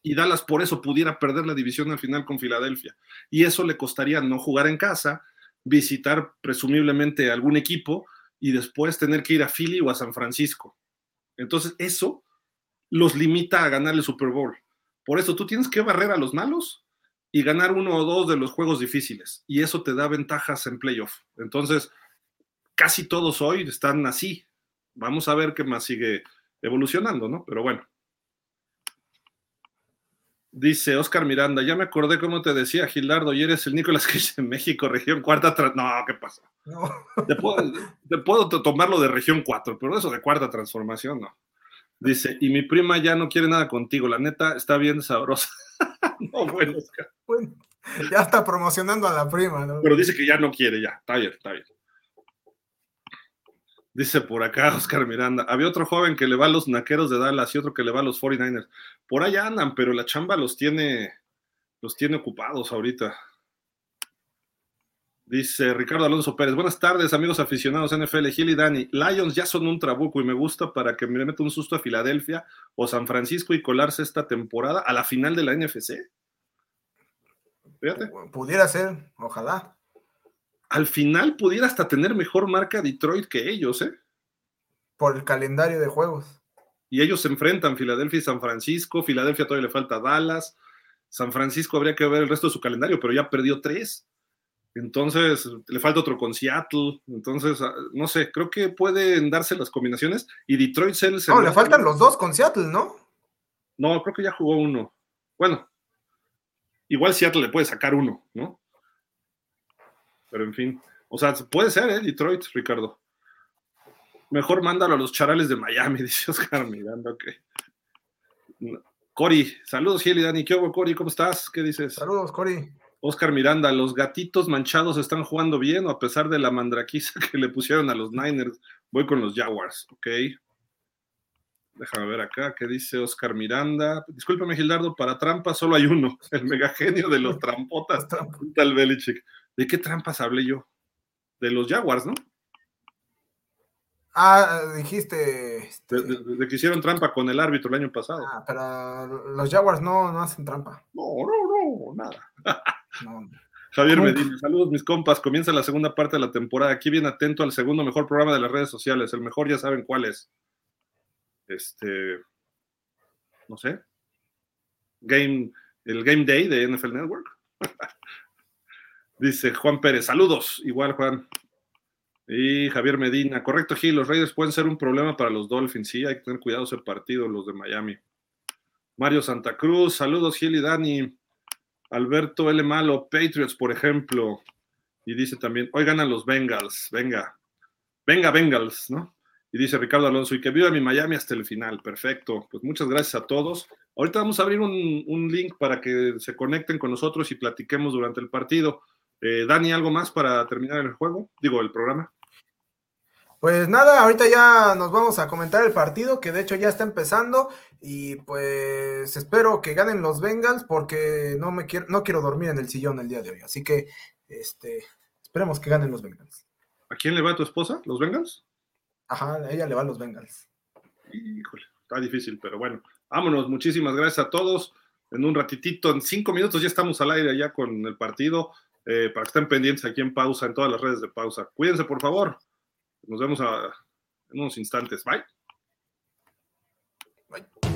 y Dallas por eso pudiera perder la división al final con Filadelfia. Y eso le costaría no jugar en casa, visitar presumiblemente algún equipo y después tener que ir a Philly o a San Francisco. Entonces eso los limita a ganar el Super Bowl. Por eso tú tienes que barrer a los malos y ganar uno o dos de los juegos difíciles. Y eso te da ventajas en playoff. Entonces, casi todos hoy están así. Vamos a ver qué más sigue evolucionando, ¿no? Pero bueno. Dice Oscar Miranda, ya me acordé cómo te decía Gilardo, y eres el Nicolás Cage en México, región cuarta. No, ¿qué pasa? No. Te, puedo, tomarlo de región 4, pero eso de cuarta transformación, no. Dice, y mi prima ya no quiere nada contigo, la neta está bien sabrosa. no, bueno, Oscar. ya está promocionando a la prima, ¿no? Pero dice que ya no quiere, ya. Está bien, está bien. Dice por acá Oscar Miranda, había otro joven que le va a los naqueros de Dallas y otro que le va a los 49ers. Por ahí andan, pero la chamba los tiene, los tiene ocupados ahorita. Dice Ricardo Alonso Pérez, buenas tardes amigos aficionados NFL, Gil y Dani. Lions ya son un trabuco y me gusta para que me meta un susto a Filadelfia o San Francisco y colarse esta temporada a la final de la NFC. Fíjate. Pudiera ser, ojalá al final pudiera hasta tener mejor marca Detroit que ellos, ¿eh? Por el calendario de juegos. Y ellos se enfrentan Filadelfia y San Francisco. Filadelfia todavía le falta Dallas. San Francisco habría que ver el resto de su calendario, pero ya perdió tres. Entonces, le falta otro con Seattle. Entonces, ah, no sé, creo que pueden darse las combinaciones. Y Detroit se No, le faltan los dos con Seattle, ¿no? No, creo que ya jugó uno. Bueno, igual Seattle le puede sacar uno, ¿no? Pero en fin, o sea, puede ser, ¿eh? Detroit, Ricardo. Mejor mándalo a los charales de Miami, dice Oscar Miranda, ok. Cori, saludos, Gil y Dani. ¿Qué hubo, Cori? ¿Cómo estás? ¿Qué dices? Saludos, Cori. Oscar Miranda, ¿los gatitos manchados están jugando bien o a pesar de la mandraquiza que le pusieron a los Niners? Voy con los Jaguars, ok. Déjame ver acá, ¿qué dice Oscar Miranda? Discúlpame, Gildardo, para trampa solo hay uno, el megagenio de los trampotas, tal Belichick. ¿De qué trampas hablé yo? De los Jaguars, ¿no? Ah, dijiste. Este, de, que hicieron trampa con el árbitro el año pasado. Ah, pero los Jaguars no, no hacen trampa. No, no, no, nada. Javier Medina, saludos mis compas. Comienza la segunda parte de la temporada. Aquí bien atento al segundo mejor programa de las redes sociales. El mejor ya saben cuál es. Este. No sé. Game. El Game Day de NFL Network. Dice Juan Pérez, saludos. Igual, Juan. Y Javier Medina, correcto, Gil, los Raiders pueden ser un problema para los Dolphins. Sí, hay que tener cuidado ese partido, los de Miami. Mario Santa Cruz, saludos, Gil y Dani. Alberto L. Malo, Patriots, por ejemplo. Y dice también, hoy ganan los Bengals, venga. Venga, Bengals, ¿no? Y dice Ricardo Alonso, y que viva mi Miami hasta el final. Perfecto. Pues muchas gracias a todos. Ahorita vamos a abrir un, un link para que se conecten con nosotros y platiquemos durante el partido. Eh, Dani, ¿algo más para terminar el juego? Digo, el programa. Pues nada, ahorita ya nos vamos a comentar el partido, que de hecho ya está empezando, y pues espero que ganen los Bengals, porque no me quiero, no quiero dormir en el sillón el día de hoy. Así que este, esperemos que ganen los Bengals. ¿A quién le va a tu esposa? ¿Los Bengals? Ajá, a ella le va a los Bengals. Híjole, está difícil, pero bueno, vámonos. Muchísimas gracias a todos. en un ratitito, en cinco minutos ya estamos al aire ya con el partido, eh, para que estén pendientes aquí en pausa, en todas las redes de pausa. Cuídense, por favor. Nos vemos en unos instantes. Bye. Bye.